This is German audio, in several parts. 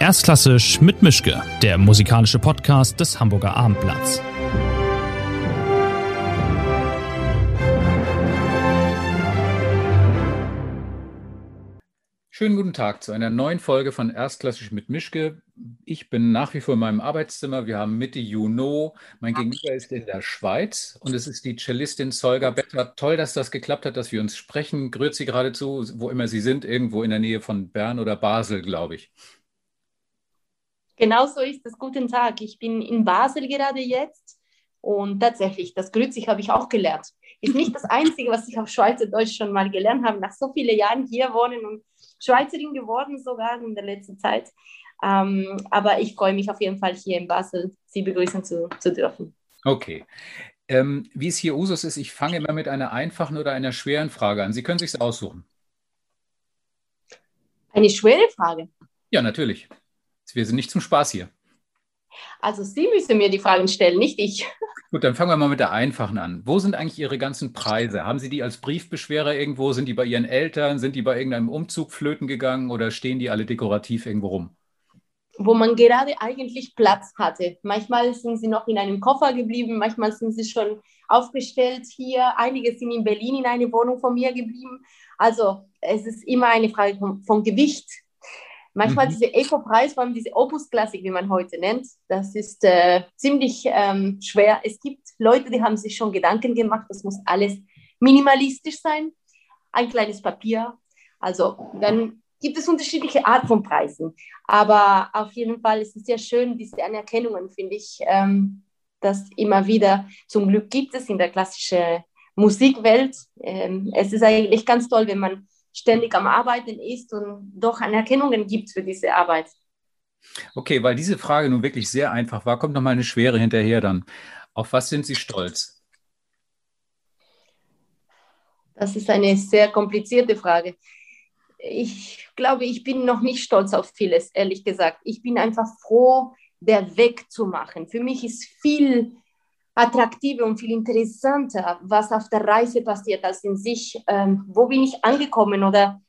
Erstklassisch mit Mischke, der musikalische Podcast des Hamburger Abendblatts. Schönen guten Tag zu einer neuen Folge von Erstklassisch mit Mischke. Ich bin nach wie vor in meinem Arbeitszimmer. Wir haben Mitte Juni. Mein Gegenüber ist in der Schweiz und es ist die Cellistin Solga Better. Toll, dass das geklappt hat, dass wir uns sprechen. Grüß Sie geradezu, wo immer Sie sind, irgendwo in der Nähe von Bern oder Basel, glaube ich. Genau so ist es. Guten Tag. Ich bin in Basel gerade jetzt und tatsächlich, das Grüßig habe ich auch gelernt. Ist nicht das Einzige, was ich auf Schweizerdeutsch schon mal gelernt habe. Nach so vielen Jahren hier wohnen und Schweizerin geworden sogar in der letzten Zeit. Ähm, aber ich freue mich auf jeden Fall hier in Basel, Sie begrüßen zu, zu dürfen. Okay. Ähm, wie es hier Usus ist, ich fange immer mit einer einfachen oder einer schweren Frage an. Sie können sich aussuchen. Eine schwere Frage? Ja, natürlich. Wir sind nicht zum Spaß hier. Also Sie müssen mir die Fragen stellen, nicht ich. Gut, dann fangen wir mal mit der einfachen an. Wo sind eigentlich Ihre ganzen Preise? Haben Sie die als Briefbeschwerer irgendwo? Sind die bei Ihren Eltern? Sind die bei irgendeinem Umzug flöten gegangen oder stehen die alle dekorativ irgendwo rum? Wo man gerade eigentlich Platz hatte. Manchmal sind sie noch in einem Koffer geblieben, manchmal sind sie schon aufgestellt hier. Einige sind in Berlin in eine Wohnung von mir geblieben. Also es ist immer eine Frage von, von Gewicht Manchmal mhm. diese Eco-Preis, vor allem diese Opus-Klassik, wie man heute nennt, das ist äh, ziemlich ähm, schwer. Es gibt Leute, die haben sich schon Gedanken gemacht, das muss alles minimalistisch sein, ein kleines Papier. Also dann gibt es unterschiedliche Art von Preisen. Aber auf jeden Fall ist es sehr schön, diese Anerkennungen, finde ich, ähm, dass immer wieder, zum Glück gibt es in der klassischen Musikwelt. Ähm, es ist eigentlich ganz toll, wenn man ständig am Arbeiten ist und doch Anerkennungen gibt für diese Arbeit. Okay, weil diese Frage nun wirklich sehr einfach war, kommt noch mal eine schwere hinterher dann. Auf was sind Sie stolz? Das ist eine sehr komplizierte Frage. Ich glaube, ich bin noch nicht stolz auf vieles, ehrlich gesagt. Ich bin einfach froh, der Weg zu machen. Für mich ist viel attraktiver und viel interessanter, was auf der Reise passiert, als in sich, ähm, wo bin ich angekommen oder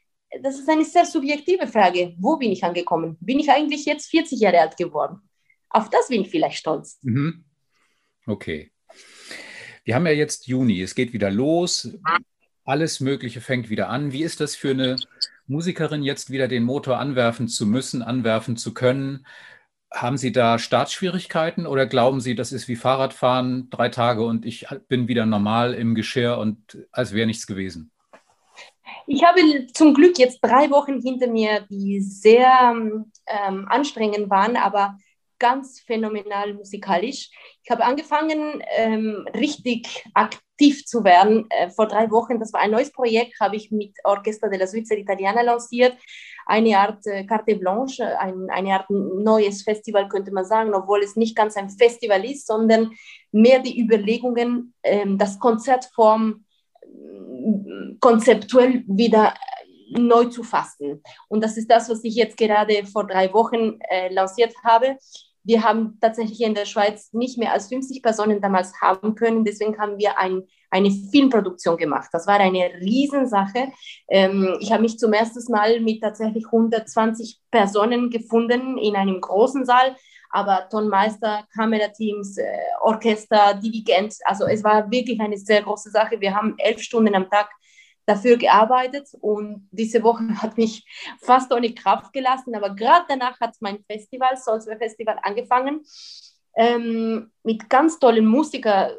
das ist eine sehr subjektive Frage. Wo bin ich angekommen? Bin ich eigentlich jetzt 40 Jahre alt geworden? Auf das bin ich vielleicht stolz. Mhm. Okay. Wir haben ja jetzt Juni, es geht wieder los, alles Mögliche fängt wieder an. Wie ist das für eine Musikerin, jetzt wieder den Motor anwerfen zu müssen, anwerfen zu können? Haben Sie da Startschwierigkeiten oder glauben Sie, das ist wie Fahrradfahren, drei Tage und ich bin wieder normal im Geschirr und als wäre nichts gewesen? Ich habe zum Glück jetzt drei Wochen hinter mir, die sehr ähm, anstrengend waren, aber ganz phänomenal musikalisch. Ich habe angefangen, ähm, richtig aktiv zu werden äh, vor drei Wochen. Das war ein neues Projekt, habe ich mit Orchestra della Svizzera Italiana lanciert eine Art äh, Carte Blanche, ein, eine Art neues Festival, könnte man sagen, obwohl es nicht ganz ein Festival ist, sondern mehr die Überlegungen, ähm, das Konzertform äh, konzeptuell wieder neu zu fassen. Und das ist das, was ich jetzt gerade vor drei Wochen äh, lanciert habe. Wir haben tatsächlich in der Schweiz nicht mehr als 50 Personen damals haben können. Deswegen haben wir ein, eine Filmproduktion gemacht. Das war eine Riesensache. Ähm, ich habe mich zum ersten Mal mit tatsächlich 120 Personen gefunden in einem großen Saal. Aber Tonmeister, Kamerateams, äh, Orchester, Dirigent, also es war wirklich eine sehr große Sache. Wir haben elf Stunden am Tag dafür gearbeitet und diese Woche hat mich fast ohne Kraft gelassen, aber gerade danach hat mein Festival, Salzburg Festival, angefangen ähm, mit ganz tollen Musikern,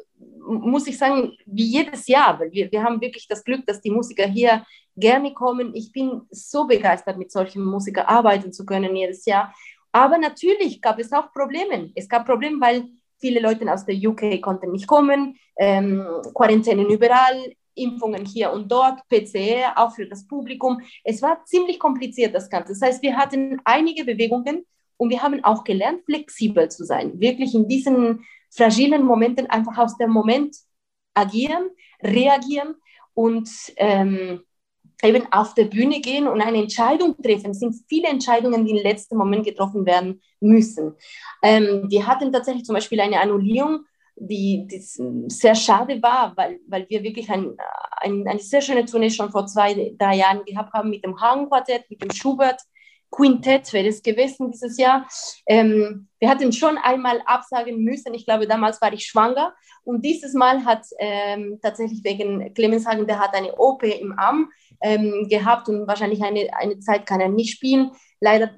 muss ich sagen, wie jedes Jahr, weil wir, wir haben wirklich das Glück, dass die Musiker hier gerne kommen. Ich bin so begeistert, mit solchen Musikern arbeiten zu können jedes Jahr. Aber natürlich gab es auch Probleme. Es gab Probleme, weil viele Leute aus der UK konnten nicht kommen, ähm, Quarantänen überall, Impfungen hier und dort, PCR auch für das Publikum. Es war ziemlich kompliziert, das Ganze. Das heißt, wir hatten einige Bewegungen und wir haben auch gelernt, flexibel zu sein. Wirklich in diesen fragilen Momenten einfach aus dem Moment agieren, reagieren und ähm, eben auf der Bühne gehen und eine Entscheidung treffen. Es sind viele Entscheidungen, die im letzten Moment getroffen werden müssen. Ähm, wir hatten tatsächlich zum Beispiel eine Annullierung die, die sehr schade war, weil, weil wir wirklich ein, ein, eine sehr schöne Tournee schon vor zwei, drei Jahren gehabt haben mit dem Hagen-Quartett, mit dem Schubert. Quintett wäre es gewesen dieses Jahr. Ähm, wir hatten schon einmal absagen müssen. Ich glaube, damals war ich schwanger. Und dieses Mal hat ähm, tatsächlich wegen Clemens Hagen, der hat eine OP im Arm ähm, gehabt und wahrscheinlich eine, eine Zeit kann er nicht spielen. Leider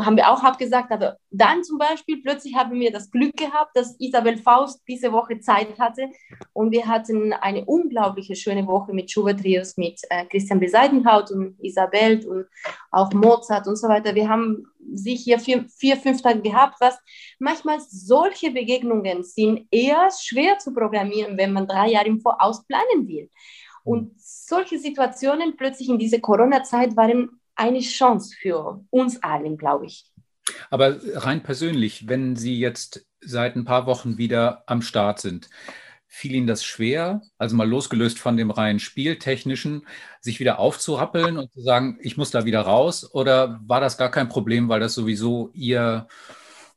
haben wir auch abgesagt, aber dann zum Beispiel plötzlich haben wir das Glück gehabt, dass Isabel Faust diese Woche Zeit hatte und wir hatten eine unglaubliche schöne Woche mit Schubert Trios, mit äh, Christian Beseidenhaut und Isabel und auch Mozart und so weiter. Wir haben sich hier vier, vier, fünf Tage gehabt, was manchmal solche Begegnungen sind eher schwer zu programmieren, wenn man drei Jahre im Voraus planen will. Und solche Situationen plötzlich in dieser Corona-Zeit waren eine Chance für uns allen, glaube ich. Aber rein persönlich, wenn Sie jetzt seit ein paar Wochen wieder am Start sind, fiel Ihnen das schwer, also mal losgelöst von dem rein Spieltechnischen, sich wieder aufzurappeln und zu sagen, ich muss da wieder raus? Oder war das gar kein Problem, weil das sowieso Ihr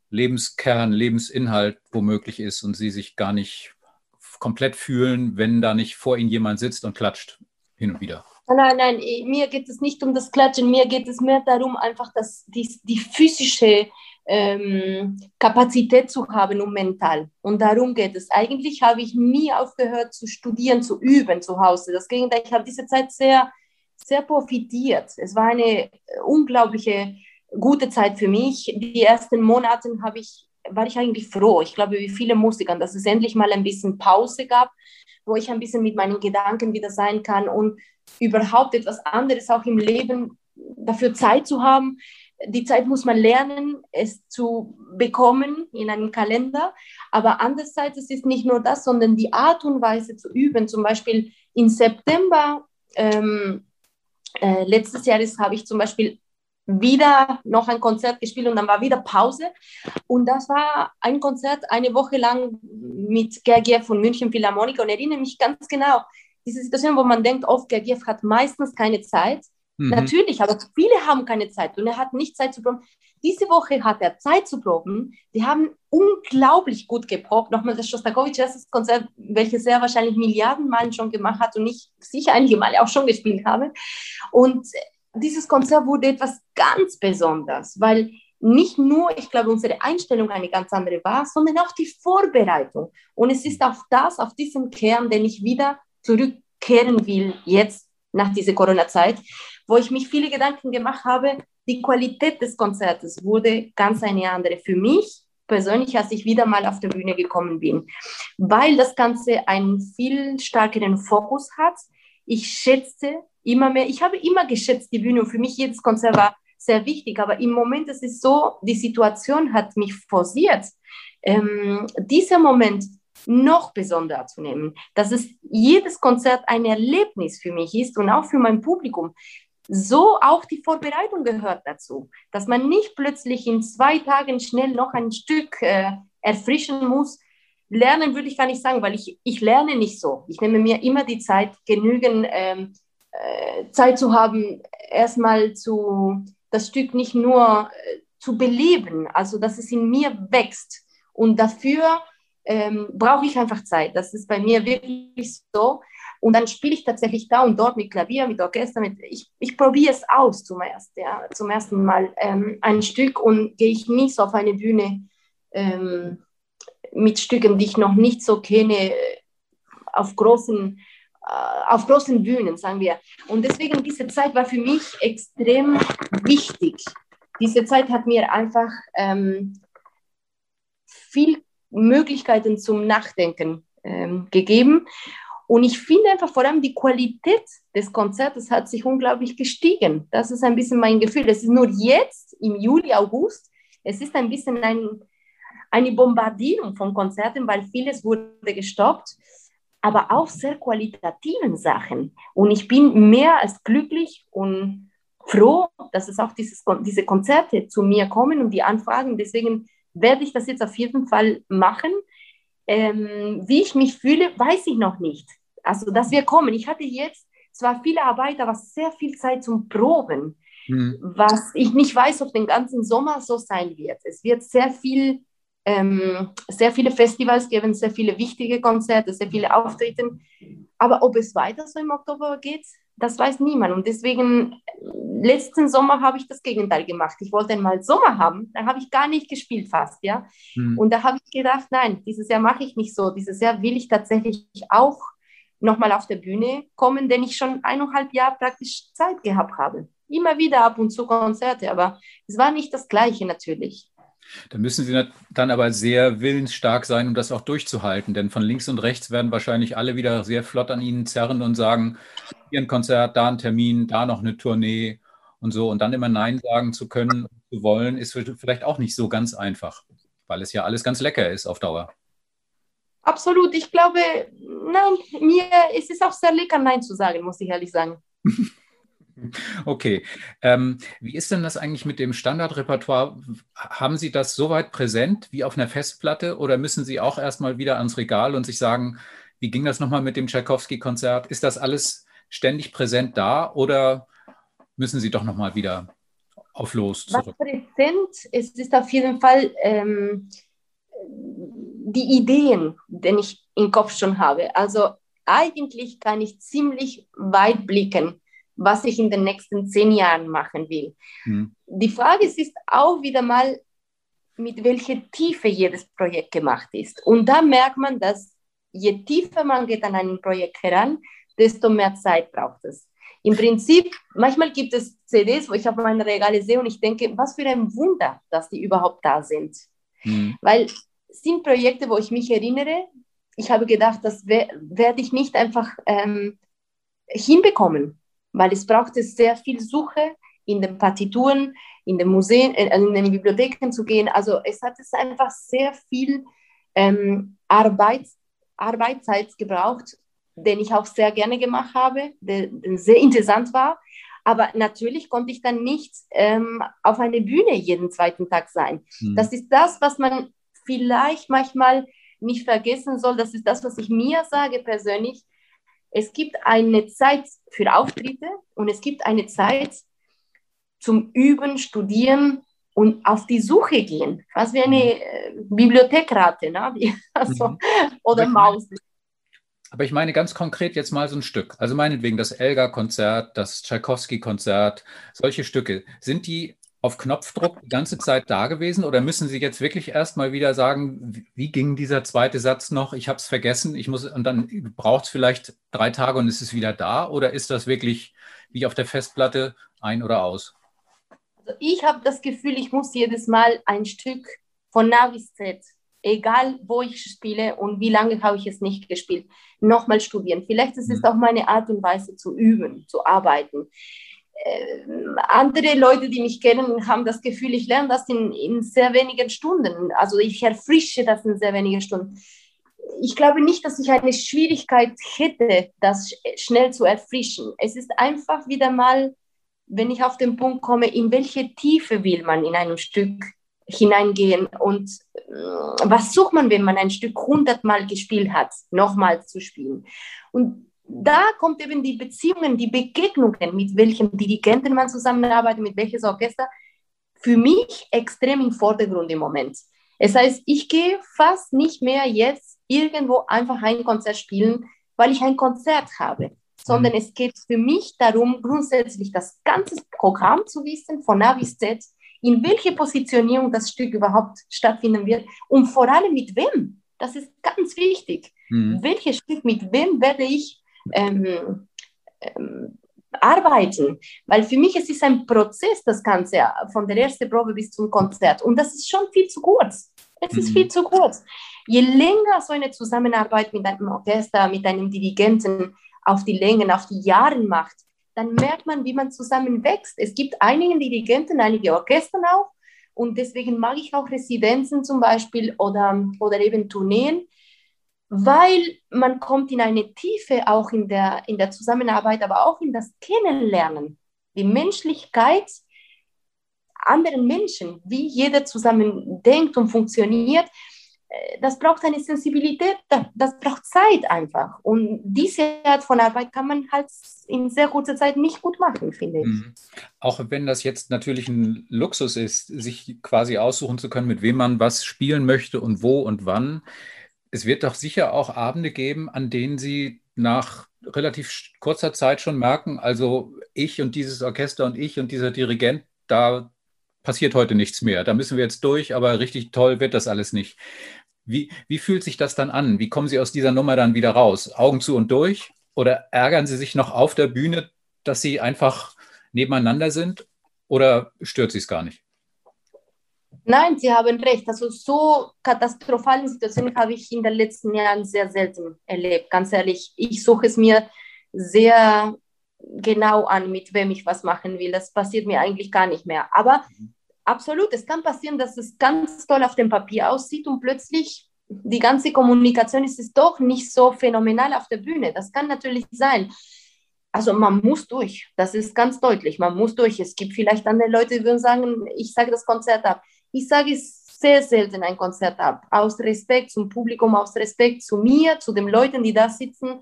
Lebenskern, Lebensinhalt womöglich ist und Sie sich gar nicht komplett fühlen, wenn da nicht vor Ihnen jemand sitzt und klatscht hin und wieder? Nein, nein, mir geht es nicht um das Klatschen, mir geht es mehr darum, einfach dass die, die physische ähm, Kapazität zu haben und mental. Und darum geht es. Eigentlich habe ich nie aufgehört zu studieren, zu üben zu Hause. Das Gegenteil, ich habe diese Zeit sehr, sehr profitiert. Es war eine unglaubliche gute Zeit für mich. Die ersten Monate habe ich, war ich eigentlich froh. Ich glaube, wie viele Musiker, dass es endlich mal ein bisschen Pause gab, wo ich ein bisschen mit meinen Gedanken wieder sein kann und überhaupt etwas anderes auch im Leben dafür Zeit zu haben. Die Zeit muss man lernen, es zu bekommen in einem Kalender. Aber andererseits es ist nicht nur das, sondern die Art und Weise zu üben. Zum Beispiel im September ähm, äh, letztes Jahres habe ich zum Beispiel wieder noch ein Konzert gespielt und dann war wieder Pause. Und das war ein Konzert eine Woche lang mit Gergiev von München Philharmoniker und erinnere mich ganz genau, diese Situation, wo man denkt, oft Gergiev hat meistens keine Zeit. Mhm. Natürlich, aber viele haben keine Zeit und er hat nicht Zeit zu proben. Diese Woche hat er Zeit zu proben. Die haben unglaublich gut geprobt. Nochmal das Shostakovich erstes Konzert, welches er wahrscheinlich Milliarden Malen schon gemacht hat und ich sicher einige Male auch schon gespielt habe. Und dieses Konzert wurde etwas ganz Besonderes, weil nicht nur, ich glaube, unsere Einstellung eine ganz andere war, sondern auch die Vorbereitung. Und es ist auf das, auf diesen Kern, den ich wieder zurückkehren will, jetzt nach dieser Corona-Zeit, wo ich mich viele Gedanken gemacht habe, die Qualität des Konzertes wurde ganz eine andere für mich persönlich, als ich wieder mal auf der Bühne gekommen bin, weil das Ganze einen viel stärkeren Fokus hat. Ich schätze immer mehr, ich habe immer geschätzt die Bühne und für mich jedes Konzert war sehr wichtig, aber im Moment ist es so, die Situation hat mich forciert, ähm, dieser Moment noch besonderer zu nehmen, dass es jedes Konzert ein Erlebnis für mich ist und auch für mein Publikum. So auch die Vorbereitung gehört dazu, dass man nicht plötzlich in zwei Tagen schnell noch ein Stück äh, erfrischen muss. Lernen würde ich gar nicht sagen, weil ich, ich lerne nicht so. Ich nehme mir immer die Zeit, genügend ähm, äh, Zeit zu haben, erstmal zu, das Stück nicht nur äh, zu beleben, also dass es in mir wächst. Und dafür ähm, brauche ich einfach Zeit. Das ist bei mir wirklich so. Und dann spiele ich tatsächlich da und dort mit Klavier, mit Orchester. Mit, ich, ich probiere es aus zum, erst, ja, zum ersten Mal ähm, ein Stück und gehe ich nicht so auf eine Bühne ähm, mit Stücken, die ich noch nicht so kenne, auf großen, äh, auf großen Bühnen, sagen wir. Und deswegen, diese Zeit war für mich extrem wichtig. Diese Zeit hat mir einfach ähm, viel Möglichkeiten zum Nachdenken ähm, gegeben. Und ich finde einfach vor allem die Qualität des Konzertes hat sich unglaublich gestiegen. Das ist ein bisschen mein Gefühl. Es ist nur jetzt im Juli, August, es ist ein bisschen ein, eine Bombardierung von Konzerten, weil vieles wurde gestoppt, aber auch sehr qualitativen Sachen. Und ich bin mehr als glücklich und froh, dass es auch dieses, diese Konzerte zu mir kommen und die Anfragen. Deswegen werde ich das jetzt auf jeden Fall machen. Ähm, wie ich mich fühle, weiß ich noch nicht. Also, dass wir kommen. Ich hatte jetzt zwar viele Arbeit, aber sehr viel Zeit zum Proben, mhm. was ich nicht weiß, ob den ganzen Sommer so sein wird. Es wird sehr viel, ähm, sehr viele Festivals geben, sehr viele wichtige Konzerte, sehr viele Auftritte. Aber ob es weiter so im Oktober geht, das weiß niemand. Und deswegen letzten Sommer habe ich das Gegenteil gemacht. Ich wollte einmal Sommer haben, dann habe ich gar nicht gespielt fast, ja. Mhm. Und da habe ich gedacht, nein, dieses Jahr mache ich nicht so. Dieses Jahr will ich tatsächlich auch nochmal auf der Bühne kommen, denn ich schon eineinhalb Jahre praktisch Zeit gehabt habe. Immer wieder ab und zu Konzerte, aber es war nicht das Gleiche natürlich. Da müssen Sie dann aber sehr willensstark sein, um das auch durchzuhalten. Denn von links und rechts werden wahrscheinlich alle wieder sehr flott an Ihnen zerren und sagen, hier ein Konzert, da ein Termin, da noch eine Tournee und so. Und dann immer Nein sagen zu können, zu wollen, ist vielleicht auch nicht so ganz einfach, weil es ja alles ganz lecker ist auf Dauer. Absolut. Ich glaube, nein, mir ist es auch sehr lecker, Nein zu sagen, muss ich ehrlich sagen. Okay. Ähm, wie ist denn das eigentlich mit dem Standardrepertoire? Haben Sie das so weit präsent wie auf einer Festplatte oder müssen Sie auch erstmal wieder ans Regal und sich sagen, wie ging das nochmal mit dem Tchaikovsky-Konzert? Ist das alles ständig präsent da oder müssen Sie doch nochmal wieder auf Los zurück? Was präsent ist, ist auf jeden Fall ähm, die Ideen, die ich im Kopf schon habe. Also eigentlich kann ich ziemlich weit blicken was ich in den nächsten zehn Jahren machen will. Mhm. Die Frage ist, ist auch wieder mal, mit welcher Tiefe jedes Projekt gemacht ist. Und da merkt man, dass je tiefer man geht an ein Projekt heran, desto mehr Zeit braucht es. Im Prinzip, manchmal gibt es CDs, wo ich auf meine Regale sehe und ich denke, was für ein Wunder, dass die überhaupt da sind. Mhm. Weil sind Projekte, wo ich mich erinnere, ich habe gedacht, das werde ich nicht einfach ähm, hinbekommen weil es brauchte sehr viel Suche in den Partituren, in den Museen, äh, in den Bibliotheken zu gehen. Also es hat es einfach sehr viel ähm, Arbeit, Arbeitszeit gebraucht, den ich auch sehr gerne gemacht habe, der, der sehr interessant war. Aber natürlich konnte ich dann nicht ähm, auf einer Bühne jeden zweiten Tag sein. Mhm. Das ist das, was man vielleicht manchmal nicht vergessen soll. Das ist das, was ich mir sage persönlich es gibt eine Zeit für Auftritte und es gibt eine Zeit zum Üben, Studieren und auf die Suche gehen. Fast wie eine äh, Bibliothekrate ne? also, mhm. oder Maus. Aber ich meine ganz konkret jetzt mal so ein Stück. Also meinetwegen das Elgar-Konzert, das Tchaikovsky-Konzert, solche Stücke. Sind die auf Knopfdruck die ganze Zeit da gewesen oder müssen Sie jetzt wirklich erstmal wieder sagen, wie ging dieser zweite Satz noch? Ich habe es vergessen, ich muss und dann braucht es vielleicht drei Tage und ist es wieder da oder ist das wirklich wie auf der Festplatte ein oder aus? Also ich habe das Gefühl, ich muss jedes Mal ein Stück von Navis Z, egal wo ich spiele und wie lange habe ich es nicht gespielt, nochmal studieren. Vielleicht ist es mhm. auch meine Art und Weise zu üben, zu arbeiten andere Leute, die mich kennen, haben das Gefühl, ich lerne das in, in sehr wenigen Stunden. Also ich erfrische das in sehr wenigen Stunden. Ich glaube nicht, dass ich eine Schwierigkeit hätte, das schnell zu erfrischen. Es ist einfach wieder mal, wenn ich auf den Punkt komme, in welche Tiefe will man in einem Stück hineingehen und äh, was sucht man, wenn man ein Stück hundertmal gespielt hat, nochmal zu spielen. Und da kommt eben die Beziehungen, die Begegnungen, mit welchem Dirigenten man zusammenarbeitet, mit welches Orchester, für mich extrem im Vordergrund im Moment. Es heißt, ich gehe fast nicht mehr jetzt irgendwo einfach ein Konzert spielen, weil ich ein Konzert habe, sondern mhm. es geht für mich darum, grundsätzlich das ganze Programm zu wissen, von A bis Z, in welche Positionierung das Stück überhaupt stattfinden wird und vor allem mit wem. Das ist ganz wichtig. Mhm. Welches Stück mit wem werde ich ähm, ähm, arbeiten. Weil für mich es ist ein Prozess, das Ganze, von der ersten Probe bis zum Konzert. Und das ist schon viel zu kurz. Es ist mhm. viel zu kurz. Je länger so eine Zusammenarbeit mit einem Orchester, mit einem Dirigenten auf die Längen, auf die Jahre macht, dann merkt man, wie man zusammen wächst. Es gibt einige Dirigenten, einige Orchester auch. Und deswegen mag ich auch Residenzen zum Beispiel oder, oder eben Tourneen, weil man kommt in eine Tiefe auch in der, in der Zusammenarbeit, aber auch in das Kennenlernen, die Menschlichkeit anderen Menschen, wie jeder zusammen denkt und funktioniert. Äh, das braucht eine Sensibilität, das braucht Zeit einfach. Und diese Art von Arbeit kann man halt in sehr kurzer Zeit nicht gut machen, finde ich. Mhm. Auch wenn das jetzt natürlich ein Luxus ist, sich quasi aussuchen zu können, mit wem man was spielen möchte und wo und wann es wird doch sicher auch Abende geben, an denen Sie nach relativ kurzer Zeit schon merken, also ich und dieses Orchester und ich und dieser Dirigent, da passiert heute nichts mehr. Da müssen wir jetzt durch, aber richtig toll wird das alles nicht. Wie, wie fühlt sich das dann an? Wie kommen Sie aus dieser Nummer dann wieder raus? Augen zu und durch? Oder ärgern Sie sich noch auf der Bühne, dass Sie einfach nebeneinander sind? Oder stört Sie es gar nicht? Nein, Sie haben recht. Also so katastrophale Situationen habe ich in den letzten Jahren sehr selten erlebt. Ganz ehrlich, ich suche es mir sehr genau an, mit wem ich was machen will. Das passiert mir eigentlich gar nicht mehr. Aber mhm. absolut, es kann passieren, dass es ganz toll auf dem Papier aussieht und plötzlich die ganze Kommunikation ist es doch nicht so phänomenal auf der Bühne. Das kann natürlich sein. Also man muss durch, das ist ganz deutlich, man muss durch. Es gibt vielleicht andere Leute, die würden sagen, ich sage das Konzert ab. Ich sage es sehr selten ein Konzert ab, aus Respekt zum Publikum, aus Respekt zu mir, zu den Leuten, die da sitzen.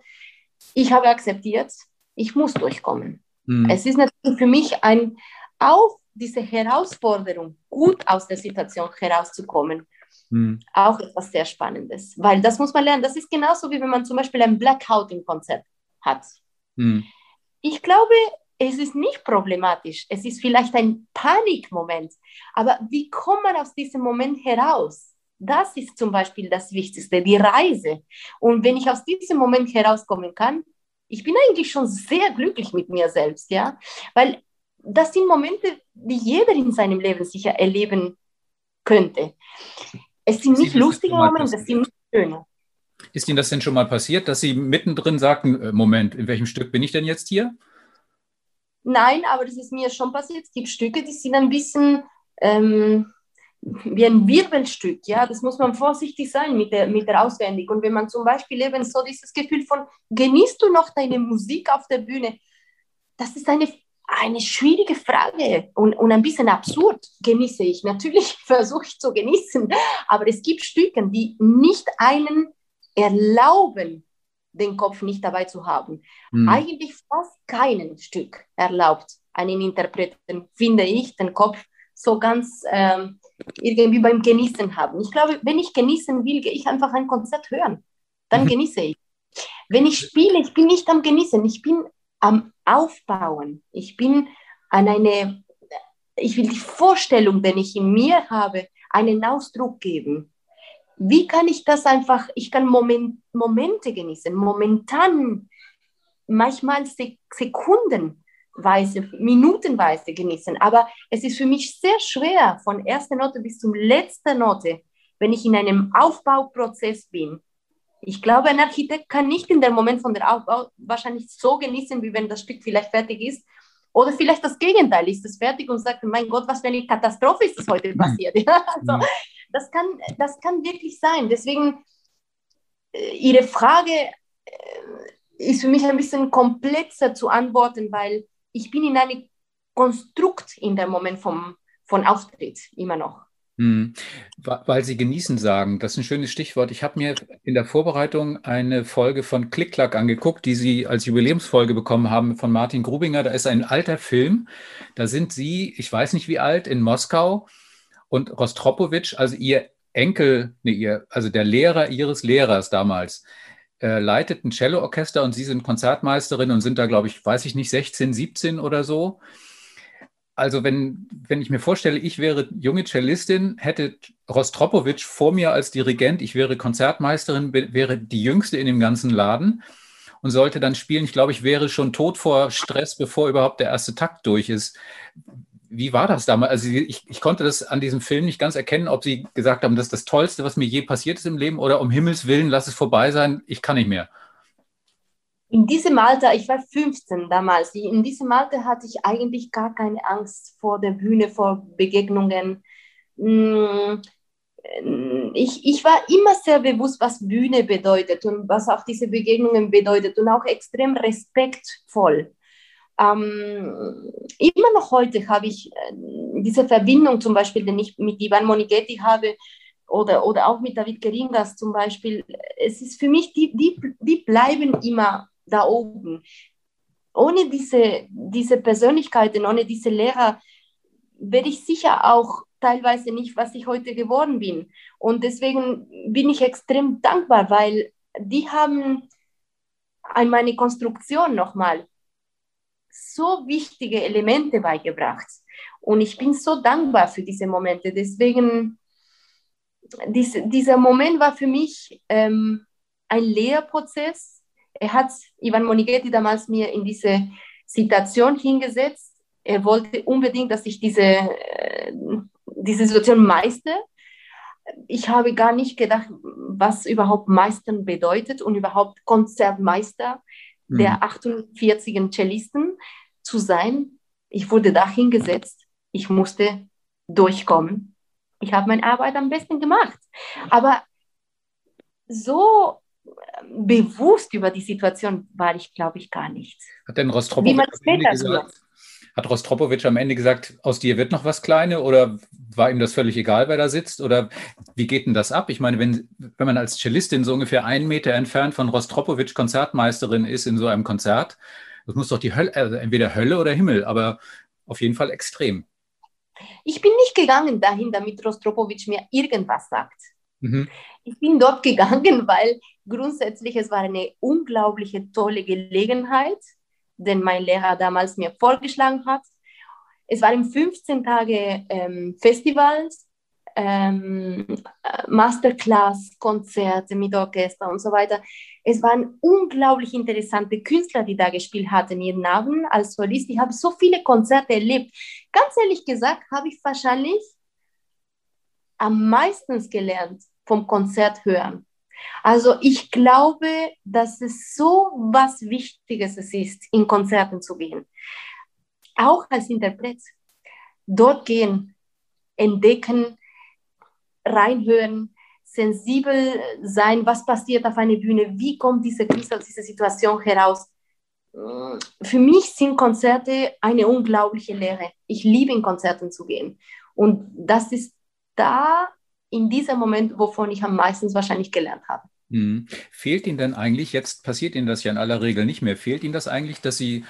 Ich habe akzeptiert, ich muss durchkommen. Mhm. Es ist natürlich für mich ein, auch diese Herausforderung, gut aus der Situation herauszukommen, mhm. auch etwas sehr Spannendes, weil das muss man lernen. Das ist genauso wie wenn man zum Beispiel ein Blackout im Konzert hat. Mhm. Ich glaube, es ist nicht problematisch. Es ist vielleicht ein Panikmoment. Aber wie kommt man aus diesem Moment heraus? Das ist zum Beispiel das Wichtigste, die Reise. Und wenn ich aus diesem Moment herauskommen kann, ich bin eigentlich schon sehr glücklich mit mir selbst, ja, weil das sind Momente, die jeder in seinem Leben sicher erleben könnte. Es sind nicht lustige Momente, es sind nicht schöne. Ist Ihnen das denn schon mal passiert, dass Sie mittendrin sagten, äh, Moment, in welchem Stück bin ich denn jetzt hier? Nein, aber das ist mir schon passiert. Es gibt Stücke, die sind ein bisschen ähm, wie ein Wirbelstück. Ja, das muss man vorsichtig sein mit der, mit der Auswendig. Und wenn man zum Beispiel eben so dieses Gefühl von, genießt du noch deine Musik auf der Bühne? Das ist eine, eine schwierige Frage und, und ein bisschen absurd, genieße ich. Natürlich versuche ich zu genießen, aber es gibt Stücke, die nicht einen erlauben, den Kopf nicht dabei zu haben. Mhm. Eigentlich fast keinen Stück erlaubt einen Interpreten, finde ich, den Kopf so ganz ähm, irgendwie beim Genießen haben. Ich glaube, wenn ich genießen will, gehe ich einfach ein Konzert hören. Dann mhm. genieße ich. Wenn ich spiele, ich bin nicht am Genießen, ich bin am Aufbauen. Ich bin an eine, ich will die Vorstellung, die ich in mir habe, einen Ausdruck geben wie kann ich das einfach, ich kann Moment, Momente genießen, momentan, manchmal sekundenweise, minutenweise genießen. Aber es ist für mich sehr schwer, von erster Note bis zum letzten Note, wenn ich in einem Aufbauprozess bin. Ich glaube, ein Architekt kann nicht in dem Moment von der Aufbau wahrscheinlich so genießen, wie wenn das Stück vielleicht fertig ist. Oder vielleicht das Gegenteil, ist es fertig und sagt, mein Gott, was für eine Katastrophe ist das heute passiert. Ja, also, das kann, das kann wirklich sein. Deswegen, äh, Ihre Frage äh, ist für mich ein bisschen komplexer zu antworten, weil ich bin in einem Konstrukt in dem Moment vom, von Auftritt immer noch. Hm. Weil Sie genießen sagen, das ist ein schönes Stichwort. Ich habe mir in der Vorbereitung eine Folge von Klick-Klack angeguckt, die Sie als Jubiläumsfolge bekommen haben von Martin Grubinger. Da ist ein alter Film. Da sind Sie, ich weiß nicht wie alt, in Moskau und Rostropowitsch, also ihr Enkel, nee, ihr, also der Lehrer ihres Lehrers damals, äh, leitet ein Celloorchester und sie sind Konzertmeisterin und sind da, glaube ich, weiß ich nicht, 16, 17 oder so. Also wenn, wenn ich mir vorstelle, ich wäre junge Cellistin, hätte Rostropowitsch vor mir als Dirigent, ich wäre Konzertmeisterin, wäre die jüngste in dem ganzen Laden und sollte dann spielen. Ich glaube, ich wäre schon tot vor Stress, bevor überhaupt der erste Takt durch ist wie war das damals? Also ich, ich, konnte das an diesem Film nicht ganz erkennen, ob Sie gesagt haben, das ist das Tollste, was mir je passiert ist im Leben oder um Himmels Willen, lass es vorbei sein, ich kann nicht mehr. In diesem Alter, ich war 15 damals, in diesem Alter hatte ich eigentlich gar keine Angst vor der Bühne, vor Begegnungen. Hm, ich, ich war immer sehr bewusst, was Bühne bedeutet und was auch diese Begegnungen bedeutet und auch extrem respektvoll ähm, immer noch heute habe ich äh, diese Verbindung zum Beispiel, die ich mit Ivan Monighetti habe oder, oder auch mit David Geringas zum Beispiel. Es ist für mich, die, die, die bleiben immer da oben. Ohne diese, diese Persönlichkeiten, ohne diese Lehrer wäre ich sicher auch teilweise nicht, was ich heute geworden bin. Und deswegen bin ich extrem dankbar, weil die haben an meine Konstruktion nochmal so wichtige Elemente beigebracht. Und ich bin so dankbar für diese Momente. Deswegen, dies, dieser Moment war für mich ähm, ein Lehrprozess. Er hat Ivan Monighetti damals mir in diese Situation hingesetzt. Er wollte unbedingt, dass ich diese, äh, diese Situation meiste. Ich habe gar nicht gedacht, was überhaupt Meistern bedeutet und überhaupt Konzertmeister mhm. der 48 Cellisten zu sein. Ich wurde da hingesetzt. Ich musste durchkommen. Ich habe meine Arbeit am besten gemacht. Aber so bewusst über die Situation war ich, glaube ich, gar nicht. Hat denn Rostropowitsch am, Ende gesagt, hat Rostropowitsch am Ende gesagt, aus dir wird noch was Kleine oder war ihm das völlig egal, wer da sitzt? Oder wie geht denn das ab? Ich meine, wenn, wenn man als Cellistin so ungefähr einen Meter entfernt von Rostropowitsch Konzertmeisterin ist in so einem Konzert, das muss doch die Hölle, also entweder Hölle oder Himmel, aber auf jeden Fall extrem. Ich bin nicht gegangen dahin, damit Rostropowitsch mir irgendwas sagt. Mhm. Ich bin dort gegangen, weil grundsätzlich es war eine unglaubliche tolle Gelegenheit, den mein Lehrer damals mir vorgeschlagen hat. Es waren 15 Tage ähm, Festivals, ähm, Masterclass, Konzerte mit Orchester und so weiter. Es waren unglaublich interessante Künstler, die da gespielt hatten, ihren Namen als Solist. Ich habe so viele Konzerte erlebt. Ganz ehrlich gesagt, habe ich wahrscheinlich am meisten gelernt vom Konzert hören. Also ich glaube, dass es so was Wichtiges ist, in Konzerten zu gehen. Auch als Interpret. Dort gehen, entdecken, reinhören, sensibel sein, was passiert auf einer Bühne, wie kommt diese Künstler aus dieser Situation heraus. Für mich sind Konzerte eine unglaubliche Lehre. Ich liebe in Konzerten zu gehen. Und das ist da in diesem Moment, wovon ich am meisten wahrscheinlich gelernt habe. Hm. Fehlt Ihnen denn eigentlich, jetzt passiert Ihnen das ja in aller Regel nicht mehr, fehlt Ihnen das eigentlich, dass Sie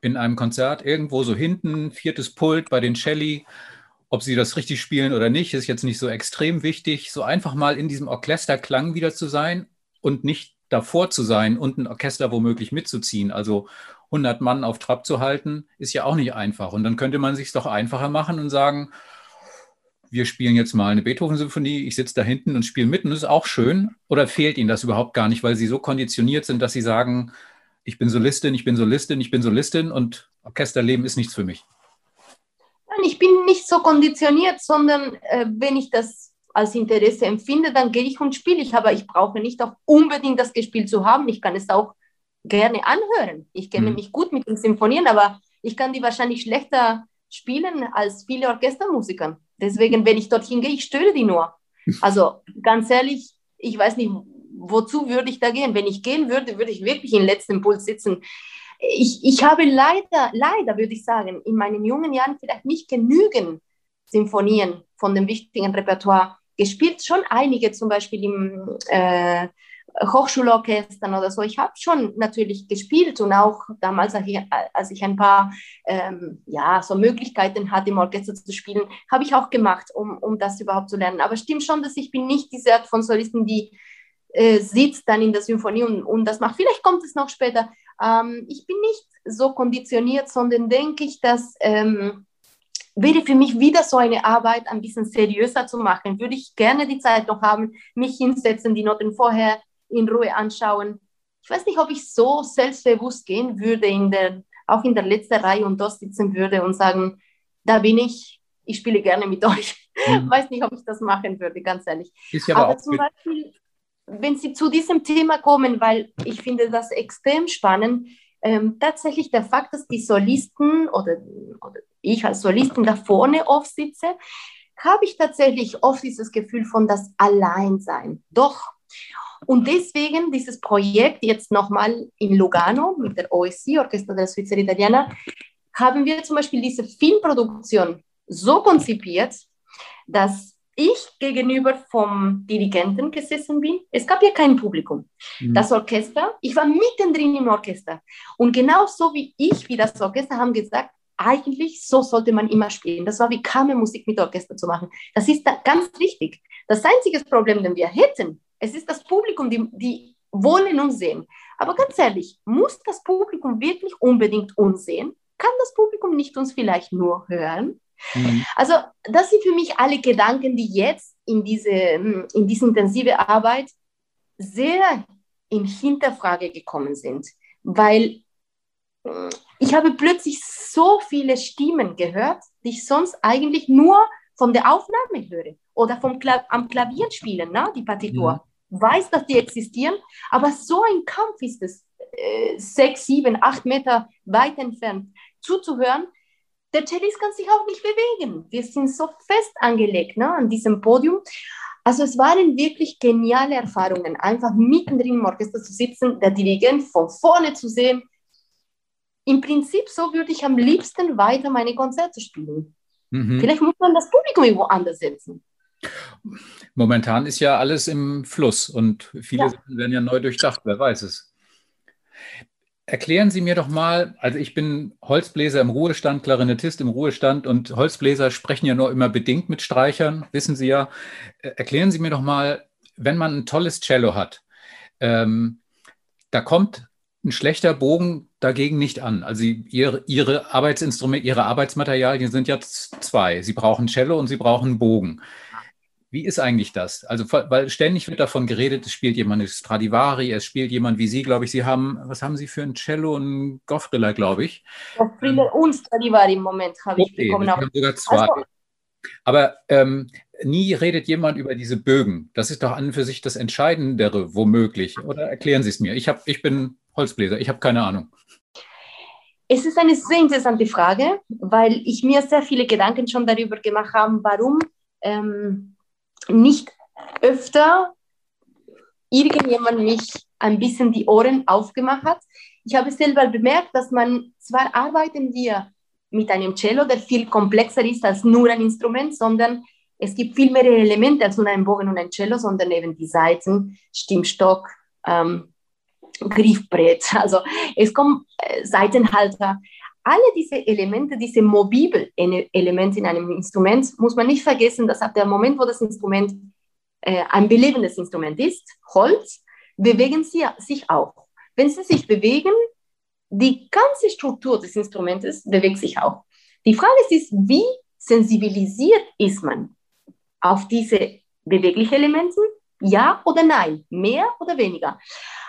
in einem Konzert irgendwo so hinten, viertes Pult bei den Celli, ob Sie das richtig spielen oder nicht, ist jetzt nicht so extrem wichtig, so einfach mal in diesem Orchesterklang wieder zu sein und nicht davor zu sein und ein Orchester womöglich mitzuziehen. Also 100 Mann auf Trab zu halten, ist ja auch nicht einfach. Und dann könnte man sich doch einfacher machen und sagen, wir spielen jetzt mal eine Beethoven-Symphonie, ich sitze da hinten und spiele mit und das ist auch schön? Oder fehlt Ihnen das überhaupt gar nicht, weil Sie so konditioniert sind, dass Sie sagen, ich bin Solistin, ich bin Solistin, ich bin Solistin und Orchesterleben ist nichts für mich? Nein, ich bin nicht so konditioniert, sondern äh, wenn ich das als Interesse empfinde, dann gehe ich und spiele ich. Aber ich brauche nicht auch unbedingt das gespielt zu haben. Ich kann es auch gerne anhören. Ich kenne mhm. mich gut mit den Symphonien, aber ich kann die wahrscheinlich schlechter spielen als viele Orchestermusiker. Deswegen, wenn ich dorthin gehe, ich störe die nur. Also ganz ehrlich, ich weiß nicht, wozu würde ich da gehen? Wenn ich gehen würde, würde ich wirklich im letzten Puls sitzen. Ich, ich habe leider, leider würde ich sagen, in meinen jungen Jahren vielleicht nicht genügend Sinfonien von dem wichtigen Repertoire gespielt. Schon einige, zum Beispiel im äh, Hochschulorchestern oder so. Ich habe schon natürlich gespielt und auch damals, als ich ein paar ähm, ja, so Möglichkeiten hatte, im Orchester zu spielen, habe ich auch gemacht, um, um das überhaupt zu lernen. Aber stimmt schon, dass ich bin nicht diese Art von Solisten, die äh, sitzt dann in der Symphonie und, und das macht. Vielleicht kommt es noch später. Ähm, ich bin nicht so konditioniert, sondern denke ich, dass ähm, wäre für mich wieder so eine Arbeit ein bisschen seriöser zu machen. Würde ich gerne die Zeit noch haben, mich hinsetzen, die Noten vorher in Ruhe anschauen. Ich weiß nicht, ob ich so selbstbewusst gehen würde, in der, auch in der letzten Reihe und dort sitzen würde und sagen, da bin ich, ich spiele gerne mit euch. Mhm. Weiß nicht, ob ich das machen würde, ganz ehrlich. Ja aber, aber zum Beispiel, wenn Sie zu diesem Thema kommen, weil ich finde das extrem spannend, ähm, tatsächlich der Fakt, dass die Solisten oder, oder ich als Solistin da vorne oft sitze, habe ich tatsächlich oft dieses Gefühl von das Alleinsein. Doch. Und deswegen dieses Projekt jetzt nochmal in Lugano mit der OSI, Orchestra della Svizzera Italiana, haben wir zum Beispiel diese Filmproduktion so konzipiert, dass ich gegenüber vom Dirigenten gesessen bin. Es gab ja kein Publikum. Mhm. Das Orchester, ich war mittendrin im Orchester. Und genau so wie ich, wie das Orchester, haben gesagt, eigentlich so sollte man immer spielen. Das war wie Kammermusik mit Orchester zu machen. Das ist da ganz richtig. Das einzige Problem, das wir hätten, es ist das Publikum, die, die wollen uns sehen. Aber ganz ehrlich, muss das Publikum wirklich unbedingt uns sehen? Kann das Publikum nicht uns vielleicht nur hören? Mhm. Also das sind für mich alle Gedanken, die jetzt in diese, in diese intensive Arbeit sehr in Hinterfrage gekommen sind, weil äh, ich habe plötzlich so viele Stimmen gehört, die ich sonst eigentlich nur von der Aufnahme höre oder vom Kla am Klavier spielen, ne, die Partitur. Mhm. Weiß, dass die existieren, aber so ein Kampf ist es, äh, sechs, sieben, acht Meter weit entfernt zuzuhören. Der Cellist kann sich auch nicht bewegen. Wir sind so fest angelegt ne, an diesem Podium. Also es waren wirklich geniale Erfahrungen, einfach mittendrin im Orchester zu sitzen, der Dirigent von vorne zu sehen. Im Prinzip so würde ich am liebsten weiter meine Konzerte spielen. Mhm. Vielleicht muss man das Publikum irgendwo anders setzen. Momentan ist ja alles im Fluss und viele ja. Sachen werden ja neu durchdacht, wer weiß es. Erklären Sie mir doch mal, also ich bin Holzbläser im Ruhestand, Klarinettist im Ruhestand und Holzbläser sprechen ja nur immer bedingt mit Streichern, wissen Sie ja. Äh, erklären Sie mir doch mal, wenn man ein tolles Cello hat, ähm, da kommt ein schlechter Bogen dagegen nicht an. Also ihre, ihre Arbeitsinstrumente, ihre Arbeitsmaterialien sind ja zwei. Sie brauchen Cello und sie brauchen Bogen. Wie ist eigentlich das? Also, weil ständig wird davon geredet, es spielt jemand Stradivari, es spielt jemand wie Sie, glaube ich. Sie haben, was haben Sie für ein Cello und ein Goffriller, glaube ich? Goffriller und Stradivari im Moment habe okay, ich bekommen. Auch. sogar zwei. Also, Aber ähm, nie redet jemand über diese Bögen. Das ist doch an und für sich das Entscheidendere, womöglich. Oder erklären Sie es mir? Ich, hab, ich bin Holzbläser, ich habe keine Ahnung. Es ist eine sehr interessante Frage, weil ich mir sehr viele Gedanken schon darüber gemacht habe, warum ähm, nicht öfter irgendjemand mich ein bisschen die Ohren aufgemacht hat. Ich habe selber bemerkt, dass man, zwar arbeiten wir mit einem Cello, der viel komplexer ist als nur ein Instrument, sondern es gibt viel mehr Elemente als nur ein Bogen und ein Cello, sondern eben die Saiten, Stimmstock, ähm, Griffbrett, also es kommen äh, Seitenhalter. Alle diese Elemente, diese mobilen Elemente in einem Instrument, muss man nicht vergessen, dass ab dem Moment, wo das Instrument äh, ein belebendes Instrument ist, Holz, bewegen sie sich auch. Wenn sie sich bewegen, die ganze Struktur des Instrumentes bewegt sich auch. Die Frage ist, wie sensibilisiert ist man auf diese beweglichen Elemente? Ja oder nein? Mehr oder weniger?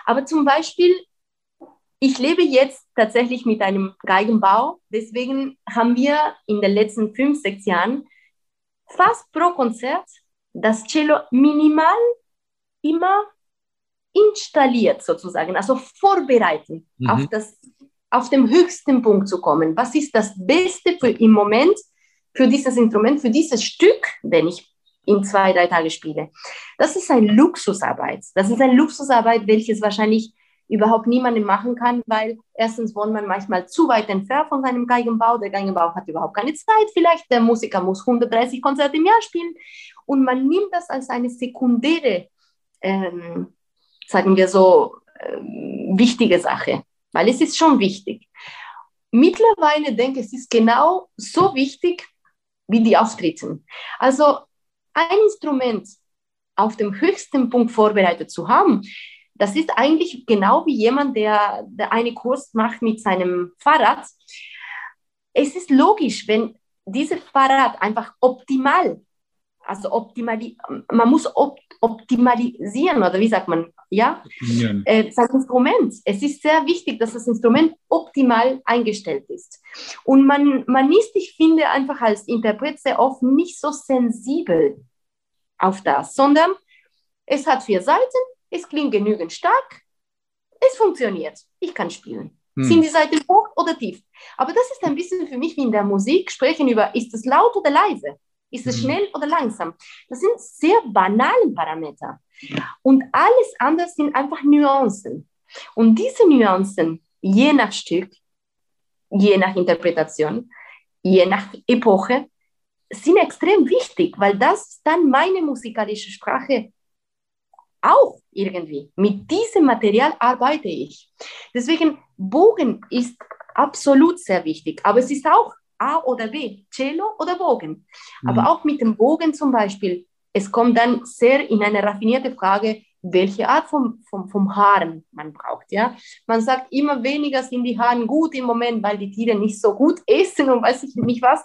Aber zum Beispiel ich lebe jetzt tatsächlich mit einem Geigenbau. Deswegen haben wir in den letzten fünf, sechs Jahren fast pro Konzert das Cello minimal immer installiert sozusagen, also vorbereiten, mhm. auf, das, auf den höchsten Punkt zu kommen. Was ist das Beste für im Moment für dieses Instrument, für dieses Stück, wenn ich in zwei, drei Tagen spiele? Das ist eine Luxusarbeit. Das ist eine Luxusarbeit, welches wahrscheinlich überhaupt niemandem machen kann, weil erstens wohnt man manchmal zu weit entfernt von seinem Geigenbau. Der Geigenbau hat überhaupt keine Zeit vielleicht. Der Musiker muss 130 Konzerte im Jahr spielen. Und man nimmt das als eine sekundäre, ähm, sagen wir so, ähm, wichtige Sache, weil es ist schon wichtig. Mittlerweile denke ich, es ist genau so wichtig wie die Auftritte. Also ein Instrument auf dem höchsten Punkt vorbereitet zu haben, das ist eigentlich genau wie jemand, der, der einen Kurs macht mit seinem Fahrrad. Es ist logisch, wenn dieses Fahrrad einfach optimal, also optimali man muss op optimalisieren, oder wie sagt man, ja, äh, sein Instrument. Es ist sehr wichtig, dass das Instrument optimal eingestellt ist. Und man, man ist, ich finde, einfach als Interpret sehr oft nicht so sensibel auf das, sondern es hat vier Seiten, es klingt genügend stark, es funktioniert, ich kann spielen. Hm. Sind die Seiten hoch oder tief? Aber das ist ein bisschen für mich wie in der Musik, sprechen über, ist es laut oder leise? Ist es hm. schnell oder langsam? Das sind sehr banale Parameter. Und alles andere sind einfach Nuancen. Und diese Nuancen, je nach Stück, je nach Interpretation, je nach Epoche, sind extrem wichtig, weil das dann meine musikalische Sprache auch irgendwie. Mit diesem Material arbeite ich. Deswegen, Bogen ist absolut sehr wichtig, aber es ist auch A oder B, Cello oder Bogen. Mhm. Aber auch mit dem Bogen zum Beispiel, es kommt dann sehr in eine raffinierte Frage, welche Art von, von, vom Haaren man braucht. Ja? Man sagt, immer weniger sind die Haaren gut im Moment, weil die Tiere nicht so gut essen und weiß ich nicht was.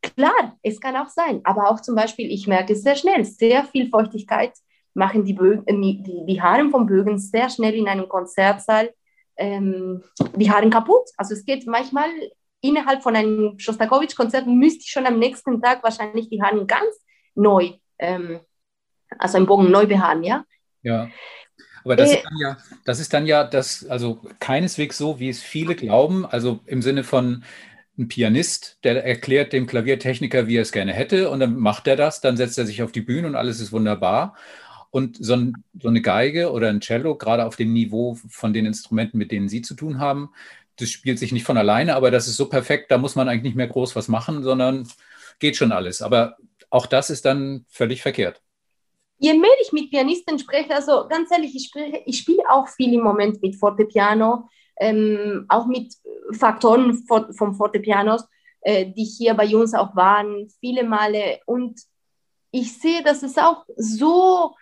Klar, es kann auch sein, aber auch zum Beispiel, ich merke sehr schnell, sehr viel Feuchtigkeit machen die, Bögen, äh, die, die Haare vom Bögen sehr schnell in einem Konzertsaal ähm, die Haare kaputt. Also es geht manchmal innerhalb von einem Shostakovich-Konzert müsste ich schon am nächsten Tag wahrscheinlich die Haare ganz neu, ähm, also einen Bogen neu behaaren, ja. Ja. Aber das, äh, ist dann ja, das ist dann ja das, also keineswegs so, wie es viele glauben, also im Sinne von ein Pianist, der erklärt dem Klaviertechniker, wie er es gerne hätte, und dann macht er das, dann setzt er sich auf die Bühne und alles ist wunderbar. Und so, ein, so eine Geige oder ein Cello, gerade auf dem Niveau von den Instrumenten, mit denen Sie zu tun haben, das spielt sich nicht von alleine, aber das ist so perfekt, da muss man eigentlich nicht mehr groß was machen, sondern geht schon alles. Aber auch das ist dann völlig verkehrt. Je mehr ich mit Pianisten spreche, also ganz ehrlich, ich, spreche, ich spiele auch viel im Moment mit Fortepiano, ähm, auch mit Faktoren vom Fortepianos, äh, die hier bei uns auch waren, viele Male. Und ich sehe, dass es auch so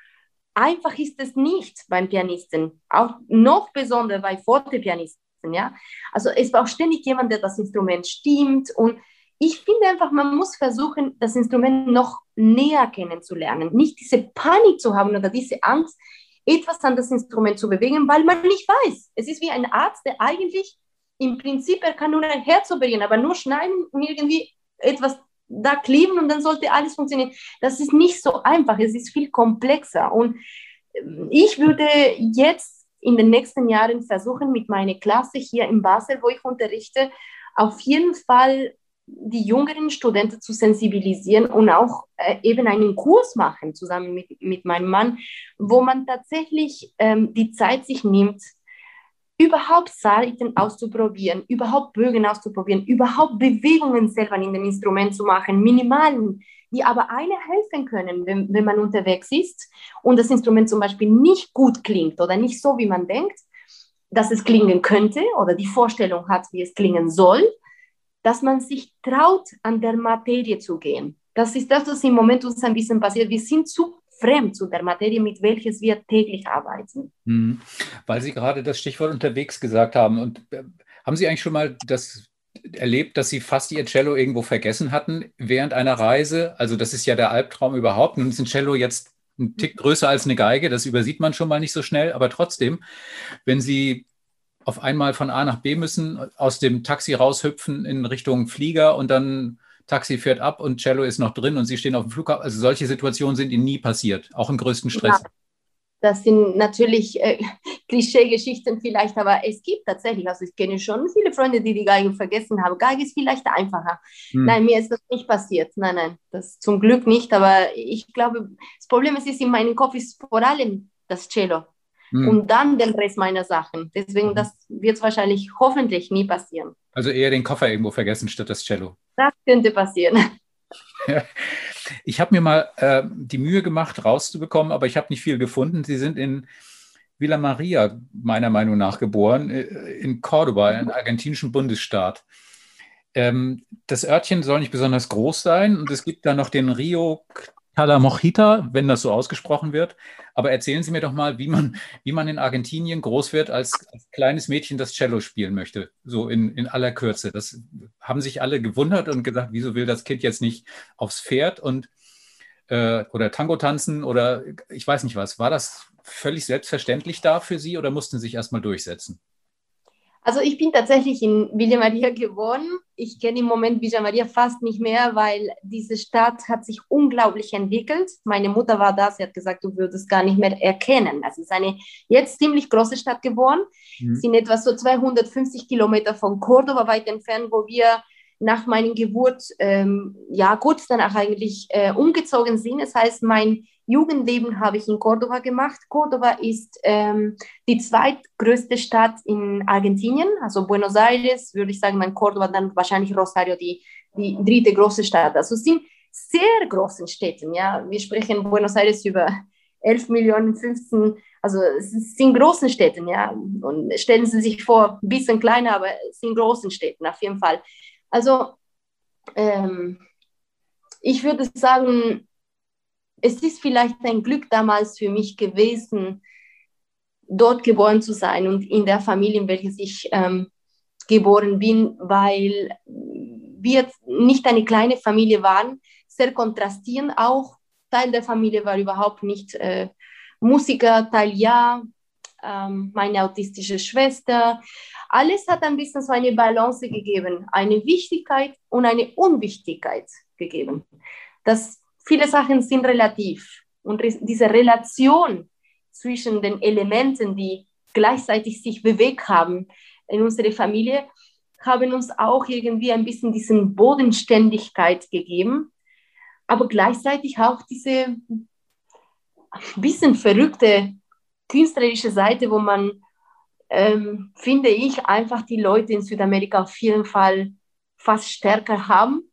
einfach ist es nicht beim Pianisten, auch noch besonders bei Fortepianisten. Ja? Also es braucht ständig jemand, der das Instrument stimmt und ich finde einfach, man muss versuchen, das Instrument noch näher kennenzulernen. Nicht diese Panik zu haben oder diese Angst, etwas an das Instrument zu bewegen, weil man nicht weiß. Es ist wie ein Arzt, der eigentlich im Prinzip, er kann nur ein Herz operieren, aber nur schneiden und irgendwie etwas da kleben und dann sollte alles funktionieren. Das ist nicht so einfach, es ist viel komplexer. Und ähm, ich würde jetzt in den nächsten Jahren versuchen, mit meiner Klasse hier in Basel, wo ich unterrichte, auf jeden Fall die jüngeren Studenten zu sensibilisieren und auch äh, eben einen Kurs machen zusammen mit, mit meinem Mann, wo man tatsächlich ähm, die Zeit sich nimmt, überhaupt Seiten auszuprobieren, überhaupt Bögen auszuprobieren, überhaupt Bewegungen selber in dem Instrument zu machen, minimalen, die aber eine helfen können, wenn, wenn man unterwegs ist und das Instrument zum Beispiel nicht gut klingt oder nicht so, wie man denkt, dass es klingen könnte oder die Vorstellung hat, wie es klingen soll, dass man sich traut, an der Materie zu gehen. Das ist das, was im Moment uns ein bisschen passiert. Wir sind zu fremd zu der Materie, mit welches wir täglich arbeiten. Mhm. Weil Sie gerade das Stichwort unterwegs gesagt haben. Und äh, haben Sie eigentlich schon mal das erlebt, dass Sie fast Ihr Cello irgendwo vergessen hatten während einer Reise? Also das ist ja der Albtraum überhaupt. Nun ist ein Cello jetzt ein Tick größer als eine Geige, das übersieht man schon mal nicht so schnell, aber trotzdem, wenn Sie auf einmal von A nach B müssen, aus dem Taxi raushüpfen in Richtung Flieger und dann Taxi fährt ab und Cello ist noch drin und Sie stehen auf dem Flughafen. Also solche Situationen sind Ihnen nie passiert, auch im größten Stress. Ja, das sind natürlich äh, Klischeegeschichten vielleicht, aber es gibt tatsächlich, also ich kenne schon viele Freunde, die die Geige vergessen haben. Geige ist vielleicht einfacher. Hm. Nein, mir ist das nicht passiert. Nein, nein, das zum Glück nicht. Aber ich glaube, das Problem ist, ist in meinem Kopf ist vor allem das Cello hm. und dann den Rest meiner Sachen. Deswegen, hm. das wird wahrscheinlich hoffentlich nie passieren. Also eher den Koffer irgendwo vergessen statt das Cello. Das könnte passieren. Ich habe mir mal äh, die Mühe gemacht, rauszubekommen, aber ich habe nicht viel gefunden. Sie sind in Villa Maria, meiner Meinung nach, geboren, äh, in Cordoba, einem argentinischen Bundesstaat. Ähm, das Örtchen soll nicht besonders groß sein und es gibt da noch den Rio Talamojita, wenn das so ausgesprochen wird. Aber erzählen Sie mir doch mal, wie man, wie man in Argentinien groß wird als, als kleines Mädchen, das Cello spielen möchte. So in, in aller Kürze. Das haben sich alle gewundert und gesagt, wieso will das Kind jetzt nicht aufs Pferd und äh, oder Tango tanzen oder ich weiß nicht was. War das völlig selbstverständlich da für Sie oder mussten Sie sich erstmal durchsetzen? Also ich bin tatsächlich in Villa Maria geboren. Ich kenne im Moment Villa Maria fast nicht mehr, weil diese Stadt hat sich unglaublich entwickelt. Meine Mutter war da, sie hat gesagt, du würdest gar nicht mehr erkennen. Also es ist eine jetzt ziemlich große Stadt geworden. Mhm. sind etwa so 250 Kilometer von Cordoba weit entfernt, wo wir nach meiner Geburt, ähm, ja kurz danach eigentlich äh, umgezogen sind. Das heißt, mein Jugendleben habe ich in Cordoba gemacht. Cordoba ist ähm, die zweitgrößte Stadt in Argentinien, also Buenos Aires, würde ich sagen, dann Cordoba, dann wahrscheinlich Rosario, die, die dritte große Stadt. Also es sind sehr großen Städten, ja. Wir sprechen Buenos Aires über 11 Millionen, 15, also es sind großen Städten, ja. Und stellen Sie sich vor, ein bisschen kleiner, aber es sind großen Städten, auf jeden Fall. Also ähm, ich würde sagen, es ist vielleicht ein Glück damals für mich gewesen, dort geboren zu sein und in der Familie, in welcher ich ähm, geboren bin, weil wir nicht eine kleine Familie waren, sehr kontrastierend auch. Teil der Familie war überhaupt nicht äh, Musiker, Teil ja, ähm, meine autistische Schwester. Alles hat ein bisschen so eine Balance gegeben, eine Wichtigkeit und eine Unwichtigkeit gegeben. Das, viele Sachen sind relativ und diese Relation zwischen den Elementen, die gleichzeitig sich bewegt haben in unserer Familie, haben uns auch irgendwie ein bisschen diesen Bodenständigkeit gegeben, aber gleichzeitig auch diese bisschen verrückte künstlerische Seite, wo man, ähm, finde ich, einfach die Leute in Südamerika auf jeden Fall fast stärker haben.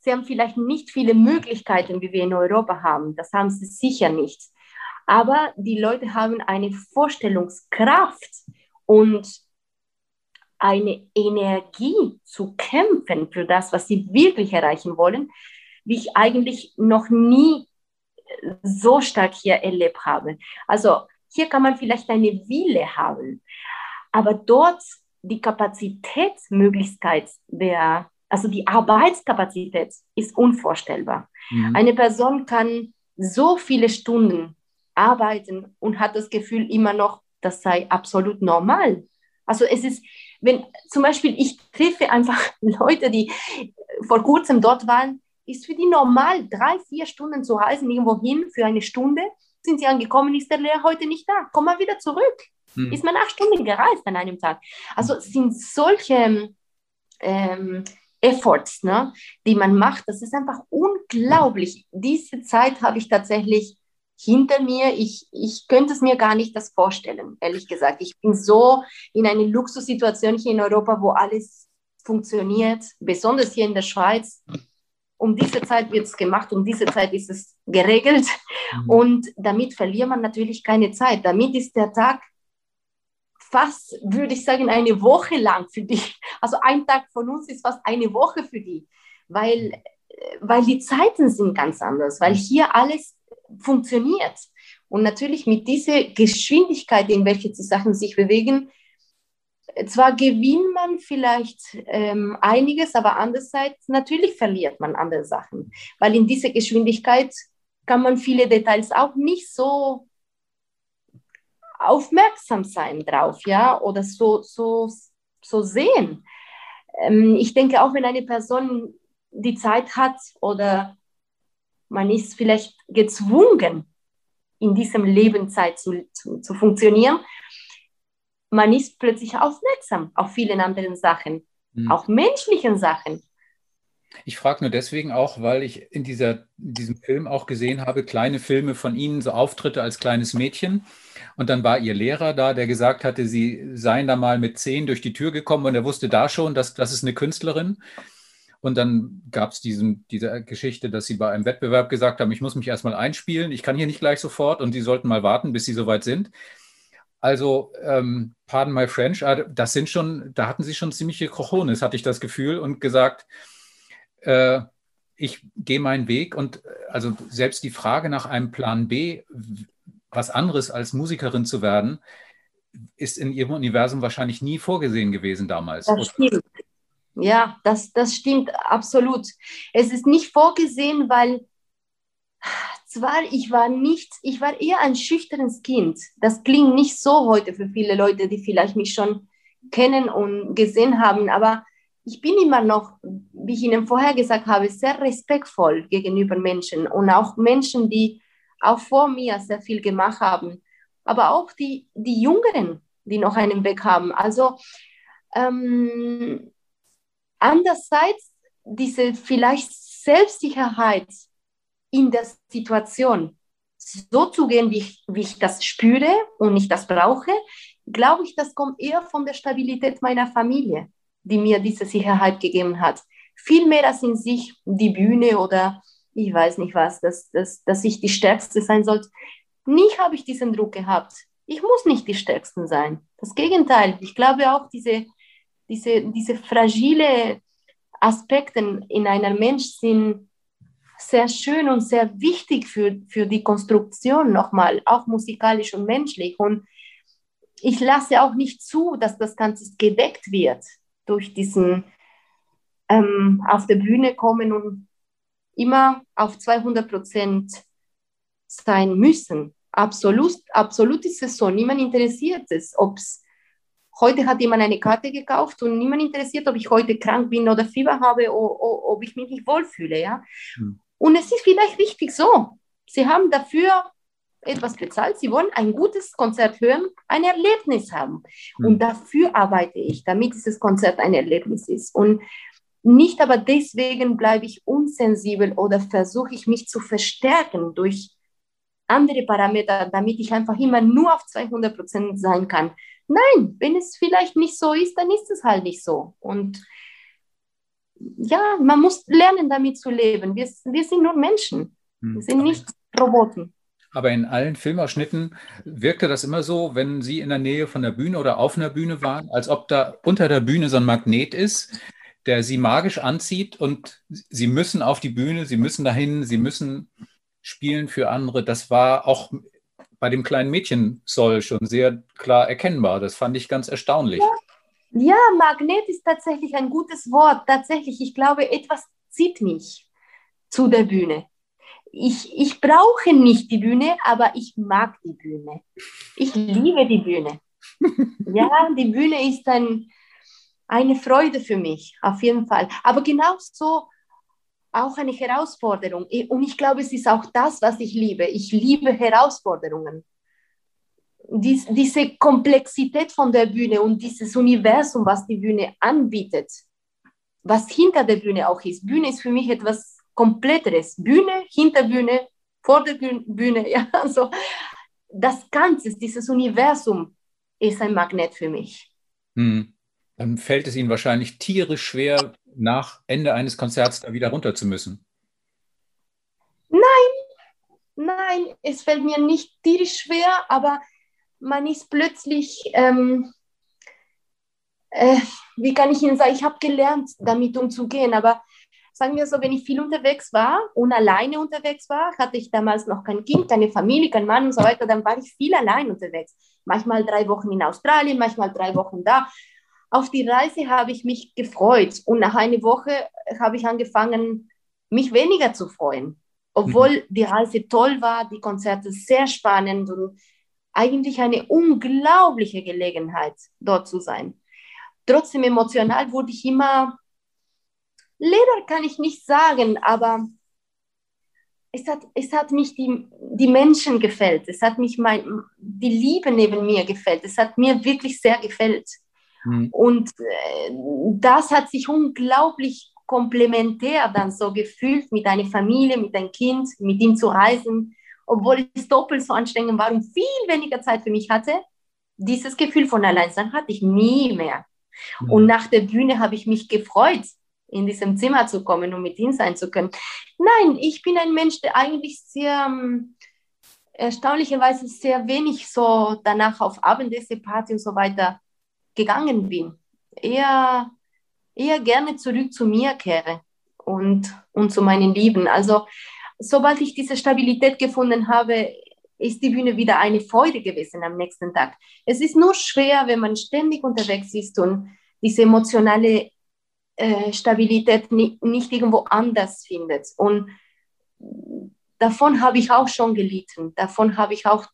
Sie haben vielleicht nicht viele Möglichkeiten, wie wir in Europa haben. Das haben sie sicher nicht. Aber die Leute haben eine Vorstellungskraft und eine Energie zu kämpfen für das, was sie wirklich erreichen wollen, wie ich eigentlich noch nie so stark hier erlebt habe. Also hier kann man vielleicht eine Wille haben, aber dort die Kapazitätsmöglichkeit der, also die Arbeitskapazität ist unvorstellbar. Mhm. Eine Person kann so viele Stunden arbeiten und hat das Gefühl immer noch, das sei absolut normal. Also es ist, wenn zum Beispiel ich treffe einfach Leute, die vor kurzem dort waren, ist für die normal, drei, vier Stunden zu reisen, irgendwo hin für eine Stunde. Sind sie angekommen, ist der Lehrer heute nicht da. Komm mal wieder zurück. Hm. Ist man acht Stunden gereist an einem Tag. Also es sind solche ähm, Efforts, ne, die man macht. Das ist einfach unglaublich. Diese Zeit habe ich tatsächlich hinter mir. Ich, ich könnte es mir gar nicht das vorstellen, ehrlich gesagt. Ich bin so in einer Luxussituation hier in Europa, wo alles funktioniert, besonders hier in der Schweiz um diese Zeit wird es gemacht, um diese Zeit ist es geregelt. Mhm. Und damit verliert man natürlich keine Zeit. Damit ist der Tag fast, würde ich sagen, eine Woche lang für dich. Also ein Tag von uns ist fast eine Woche für die, weil, weil die Zeiten sind ganz anders, weil hier alles funktioniert. Und natürlich mit dieser Geschwindigkeit, in welcher die Sachen sich bewegen, zwar gewinnt man vielleicht ähm, einiges, aber andererseits natürlich verliert man andere Sachen, weil in dieser Geschwindigkeit kann man viele Details auch nicht so aufmerksam sein drauf, ja, oder so, so, so sehen. Ähm, ich denke auch, wenn eine Person die Zeit hat oder man ist vielleicht gezwungen, in diesem Lebenszeit zu, zu, zu funktionieren, man ist plötzlich aufmerksam auf viele anderen Sachen, mhm. auch menschlichen Sachen. Ich frage nur deswegen auch, weil ich in, dieser, in diesem Film auch gesehen habe, kleine Filme von Ihnen, so Auftritte als kleines Mädchen. Und dann war Ihr Lehrer da, der gesagt hatte, Sie seien da mal mit zehn durch die Tür gekommen und er wusste da schon, dass das ist eine Künstlerin. Und dann gab es diese Geschichte, dass Sie bei einem Wettbewerb gesagt haben, ich muss mich erstmal einspielen, ich kann hier nicht gleich sofort und Sie sollten mal warten, bis Sie soweit sind. Also, ähm, pardon my French, ah, das sind schon, da hatten sie schon ziemliche Krochones, hatte ich das Gefühl, und gesagt, äh, ich gehe meinen Weg. Und äh, also selbst die Frage nach einem Plan B, was anderes als Musikerin zu werden, ist in ihrem Universum wahrscheinlich nie vorgesehen gewesen damals. Das stimmt. Ja, das, das stimmt absolut. Es ist nicht vorgesehen, weil zwar, ich war nicht, ich war eher ein schüchternes Kind. Das klingt nicht so heute für viele Leute, die vielleicht mich schon kennen und gesehen haben, aber ich bin immer noch, wie ich Ihnen vorher gesagt habe, sehr respektvoll gegenüber Menschen und auch Menschen, die auch vor mir sehr viel gemacht haben, aber auch die, die Jüngeren, die noch einen Weg haben. Also ähm, andererseits diese vielleicht Selbstsicherheit, in der Situation so zu gehen, wie ich, wie ich das spüre und ich das brauche, glaube ich, das kommt eher von der Stabilität meiner Familie, die mir diese Sicherheit gegeben hat. Viel mehr als in sich die Bühne oder ich weiß nicht was, dass, dass, dass ich die Stärkste sein sollte. Nie habe ich diesen Druck gehabt. Ich muss nicht die Stärkste sein. Das Gegenteil. Ich glaube auch, diese, diese, diese fragile Aspekte in einer Mensch sind sehr schön und sehr wichtig für, für die Konstruktion nochmal, auch musikalisch und menschlich. Und ich lasse auch nicht zu, dass das Ganze gedeckt wird durch diesen ähm, auf der Bühne kommen und immer auf 200 Prozent sein müssen. Absolut, absolut ist es so. Niemand interessiert es, ob es heute hat jemand eine Karte gekauft und niemand interessiert, ob ich heute krank bin oder Fieber habe oder, ob ich mich nicht wohlfühle. Ja? Hm. Und es ist vielleicht richtig so. Sie haben dafür etwas bezahlt, sie wollen ein gutes Konzert hören, ein Erlebnis haben. Hm. Und dafür arbeite ich, damit dieses Konzert ein Erlebnis ist. Und nicht aber deswegen bleibe ich unsensibel oder versuche ich mich zu verstärken durch andere Parameter, damit ich einfach immer nur auf 200 Prozent sein kann. Nein, wenn es vielleicht nicht so ist, dann ist es halt nicht so. Und ja, man muss lernen, damit zu leben. Wir, wir sind nur Menschen. Hm. Wir sind nicht Roboter. Aber in allen Filmausschnitten wirkte das immer so, wenn Sie in der Nähe von der Bühne oder auf einer Bühne waren, als ob da unter der Bühne so ein Magnet ist, der Sie magisch anzieht und Sie müssen auf die Bühne, Sie müssen dahin, Sie müssen spielen für andere. Das war auch bei dem kleinen Mädchen Soll schon sehr klar erkennbar. Das fand ich ganz erstaunlich. Ja. Ja, Magnet ist tatsächlich ein gutes Wort. Tatsächlich, ich glaube, etwas zieht mich zu der Bühne. Ich, ich brauche nicht die Bühne, aber ich mag die Bühne. Ich liebe die Bühne. Ja, die Bühne ist ein, eine Freude für mich, auf jeden Fall. Aber genauso auch eine Herausforderung. Und ich glaube, es ist auch das, was ich liebe. Ich liebe Herausforderungen dies, diese Komplexität von der Bühne und dieses Universum, was die Bühne anbietet, was hinter der Bühne auch ist. Bühne ist für mich etwas Kompletteres. Bühne, Hinterbühne, vor der Bühne, ja, also das Ganze, dieses Universum ist ein Magnet für mich. Hm. Dann fällt es Ihnen wahrscheinlich tierisch schwer, nach Ende eines Konzerts da wieder runter zu müssen. Nein, nein, es fällt mir nicht tierisch schwer, aber man ist plötzlich, ähm, äh, wie kann ich Ihnen sagen, ich habe gelernt, damit umzugehen, aber sagen wir so, wenn ich viel unterwegs war und alleine unterwegs war, hatte ich damals noch kein Kind, keine Familie, kein Mann und so weiter, dann war ich viel allein unterwegs. Manchmal drei Wochen in Australien, manchmal drei Wochen da. Auf die Reise habe ich mich gefreut und nach einer Woche habe ich angefangen, mich weniger zu freuen. Obwohl mhm. die Reise toll war, die Konzerte sehr spannend und eigentlich eine unglaubliche Gelegenheit, dort zu sein. Trotzdem emotional wurde ich immer, Lehrer kann ich nicht sagen, aber es hat, es hat mich die, die Menschen gefällt, es hat mich mein, die Liebe neben mir gefällt, es hat mir wirklich sehr gefällt. Mhm. Und äh, das hat sich unglaublich komplementär dann so gefühlt mit einer Familie, mit einem Kind, mit ihm zu reisen, obwohl es doppelt so anstrengend war und viel weniger Zeit für mich hatte, dieses Gefühl von Alleinsein hatte ich nie mehr. Mhm. Und nach der Bühne habe ich mich gefreut, in diesem Zimmer zu kommen und mit ihm sein zu können. Nein, ich bin ein Mensch, der eigentlich sehr ähm, erstaunlicherweise sehr wenig so danach auf Abendessen, Party und so weiter gegangen bin. Eher, eher gerne zurück zu mir kehre und, und zu meinen Lieben. Also sobald ich diese Stabilität gefunden habe, ist die Bühne wieder eine Freude gewesen am nächsten Tag. Es ist nur schwer, wenn man ständig unterwegs ist und diese emotionale äh, Stabilität nicht, nicht irgendwo anders findet. Und davon habe ich auch schon gelitten. Davon habe ich auch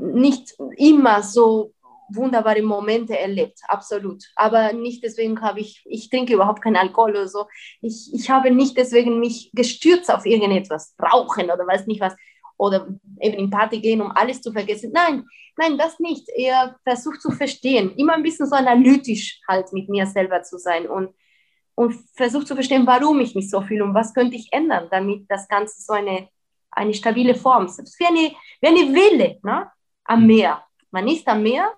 nicht immer so wunderbare Momente erlebt, absolut. Aber nicht deswegen habe ich, ich trinke überhaupt keinen Alkohol oder so. Ich, ich habe nicht deswegen mich gestürzt auf irgendetwas, rauchen oder weiß nicht was. Oder eben in Party gehen, um alles zu vergessen. Nein, nein, das nicht. Er versucht zu verstehen, immer ein bisschen so analytisch halt mit mir selber zu sein und, und versucht zu verstehen, warum ich mich so fühle und was könnte ich ändern, damit das Ganze so eine, eine stabile Form ist. Wie eine, wie eine Welle ne? am mhm. Meer. Man ist am Meer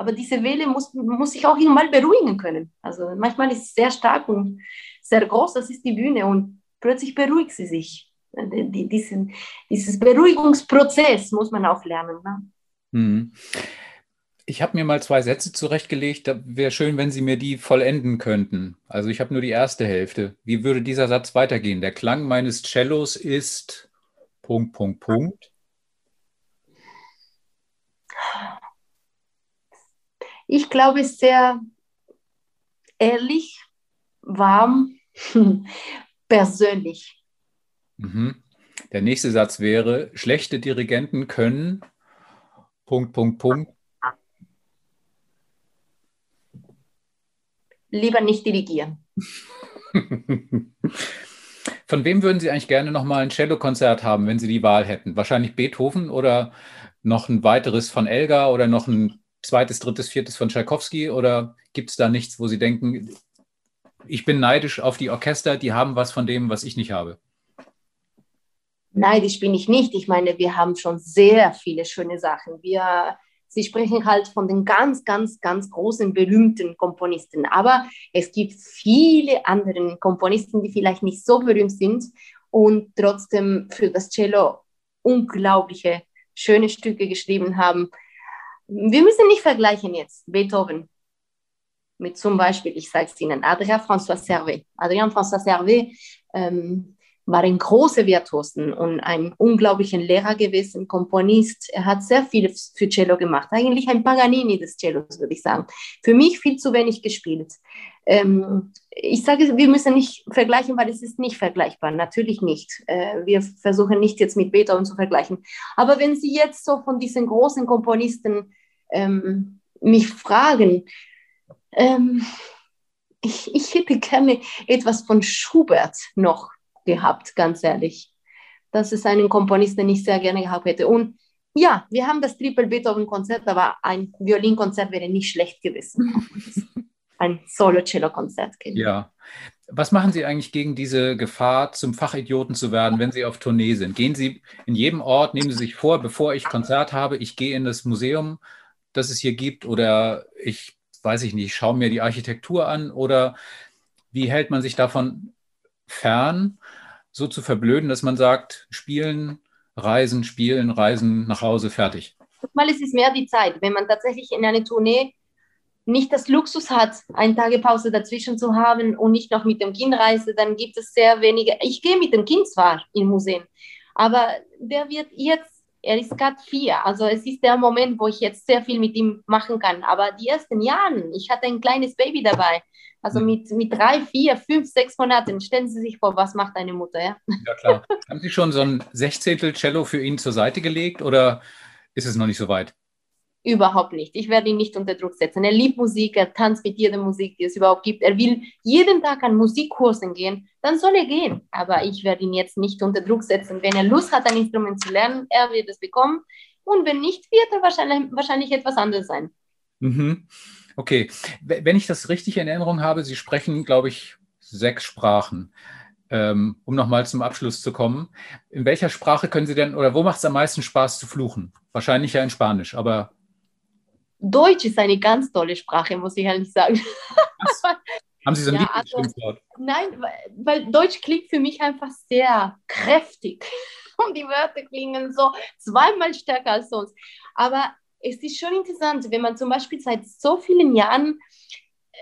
aber diese Welle muss, muss sich auch irgendwann beruhigen können. Also manchmal ist es sehr stark und sehr groß, das ist die Bühne und plötzlich beruhigt sie sich. Die, diesen, dieses Beruhigungsprozess muss man auch lernen. Ne? Mhm. Ich habe mir mal zwei Sätze zurechtgelegt. Da wäre schön, wenn Sie mir die vollenden könnten. Also ich habe nur die erste Hälfte. Wie würde dieser Satz weitergehen? Der Klang meines Cellos ist Punkt, Punkt, Punkt. Ich glaube, sehr ehrlich, warm, persönlich. Mhm. Der nächste Satz wäre, schlechte Dirigenten können Punkt, Punkt, Punkt lieber nicht dirigieren. Von wem würden Sie eigentlich gerne nochmal ein Cello-Konzert haben, wenn Sie die Wahl hätten? Wahrscheinlich Beethoven oder noch ein weiteres von Elgar oder noch ein zweites, drittes, viertes von Tchaikovsky? Oder gibt es da nichts, wo Sie denken, ich bin neidisch auf die Orchester, die haben was von dem, was ich nicht habe? Neidisch bin ich nicht. Ich meine, wir haben schon sehr viele schöne Sachen. Wir Sie sprechen halt von den ganz, ganz, ganz großen, berühmten Komponisten. Aber es gibt viele andere Komponisten, die vielleicht nicht so berühmt sind und trotzdem für das Cello unglaubliche, schöne Stücke geschrieben haben. Wir müssen nicht vergleichen jetzt Beethoven mit zum Beispiel, ich sage es Ihnen, Adrien François Servet. Adrien François Servet ähm, war ein großer Virtuosen und ein unglaublicher Lehrer gewesen, Komponist. Er hat sehr viel für Cello gemacht. Eigentlich ein Paganini des Cellos, würde ich sagen. Für mich viel zu wenig gespielt. Ähm, ich sage, wir müssen nicht vergleichen, weil es ist nicht vergleichbar. Natürlich nicht. Äh, wir versuchen nicht jetzt mit Beethoven zu vergleichen. Aber wenn Sie jetzt so von diesen großen Komponisten ähm, mich fragen, ähm, ich, ich hätte gerne etwas von Schubert noch gehabt, ganz ehrlich. Das ist ein Komponist, den ich sehr gerne gehabt hätte. Und ja, wir haben das Triple Beethoven-Konzert, aber ein Violinkonzert wäre nicht schlecht gewesen. ein Solo-Cello-Konzert. Ja. Was machen Sie eigentlich gegen diese Gefahr, zum Fachidioten zu werden, wenn Sie auf Tournee sind? Gehen Sie in jedem Ort, nehmen Sie sich vor, bevor ich Konzert habe, ich gehe in das Museum, das es hier gibt, oder ich weiß ich nicht, schaue mir die Architektur an, oder wie hält man sich davon fern, so zu verblöden, dass man sagt, spielen, reisen, spielen, reisen, nach Hause, fertig? Mal es ist mehr die Zeit. Wenn man tatsächlich in einer Tournee nicht das Luxus hat, eine Tagepause dazwischen zu haben und nicht noch mit dem Kind reise, dann gibt es sehr wenige. Ich gehe mit dem Kind zwar in Museen, aber der wird jetzt er ist gerade vier. Also es ist der Moment, wo ich jetzt sehr viel mit ihm machen kann. Aber die ersten Jahre, ich hatte ein kleines Baby dabei. Also hm. mit, mit drei, vier, fünf, sechs Monaten. Stellen Sie sich vor, was macht eine Mutter, ja? Ja, klar. Haben Sie schon so ein Sechzehntel Cello für ihn zur Seite gelegt oder ist es noch nicht so weit? Überhaupt nicht. Ich werde ihn nicht unter Druck setzen. Er liebt Musik, er tanzt mit jeder Musik, die es überhaupt gibt. Er will jeden Tag an Musikkursen gehen, dann soll er gehen. Aber ich werde ihn jetzt nicht unter Druck setzen. Wenn er Lust hat, ein Instrument zu lernen, er wird es bekommen. Und wenn nicht, wird er wahrscheinlich, wahrscheinlich etwas anderes sein. Mhm. Okay. Wenn ich das richtig in Erinnerung habe, Sie sprechen, glaube ich, sechs Sprachen. Ähm, um nochmal zum Abschluss zu kommen. In welcher Sprache können Sie denn, oder wo macht es am meisten Spaß zu fluchen? Wahrscheinlich ja in Spanisch, aber Deutsch ist eine ganz tolle Sprache, muss ich ehrlich sagen. Haben Sie so ein ja, also, Nein, weil Deutsch klingt für mich einfach sehr kräftig. Und die Wörter klingen so zweimal stärker als sonst. Aber es ist schon interessant, wenn man zum Beispiel seit so vielen Jahren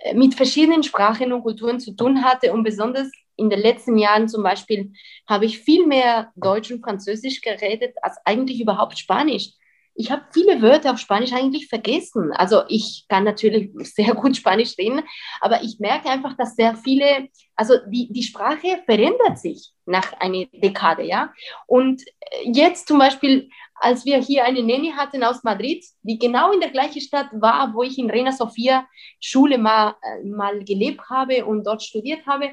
äh, mit verschiedenen Sprachen und Kulturen zu tun hatte und besonders in den letzten Jahren zum Beispiel habe ich viel mehr Deutsch und Französisch geredet als eigentlich überhaupt Spanisch ich habe viele Wörter auf Spanisch eigentlich vergessen. Also ich kann natürlich sehr gut Spanisch reden, aber ich merke einfach, dass sehr viele, also die, die Sprache verändert sich nach einer Dekade, ja. Und jetzt zum Beispiel, als wir hier eine Nanny hatten aus Madrid, die genau in der gleichen Stadt war, wo ich in Reina Sofia Schule mal, äh, mal gelebt habe und dort studiert habe,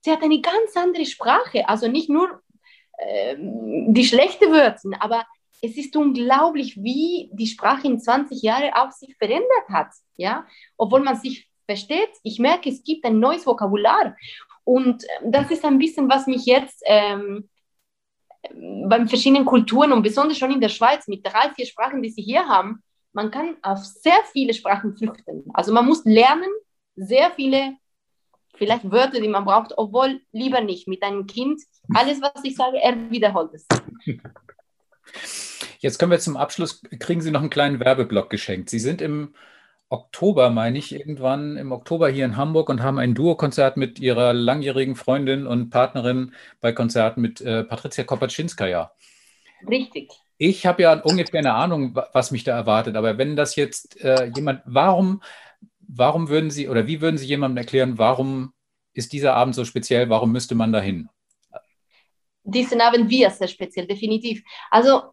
sie hat eine ganz andere Sprache. Also nicht nur äh, die schlechten Wörter, aber es ist unglaublich, wie die Sprache in 20 Jahren auch sich verändert hat. Ja? Obwohl man sich versteht, ich merke, es gibt ein neues Vokabular. Und ähm, das ist ein bisschen, was mich jetzt ähm, beim verschiedenen Kulturen und besonders schon in der Schweiz mit drei, vier Sprachen, die sie hier haben, man kann auf sehr viele Sprachen flüchten. Also man muss lernen, sehr viele, vielleicht Wörter, die man braucht, obwohl lieber nicht mit einem Kind. Alles, was ich sage, er wiederholt es. Jetzt können wir zum Abschluss, kriegen Sie noch einen kleinen Werbeblock geschenkt. Sie sind im Oktober, meine ich, irgendwann im Oktober hier in Hamburg und haben ein Duo-Konzert mit Ihrer langjährigen Freundin und Partnerin bei Konzerten mit äh, Patricia Kopaczynskaja. Richtig. Ich habe ja ungefähr eine Ahnung, was mich da erwartet, aber wenn das jetzt äh, jemand, warum, warum würden Sie oder wie würden Sie jemandem erklären, warum ist dieser Abend so speziell, warum müsste man da hin? Diesen Abend wir sehr speziell, definitiv. Also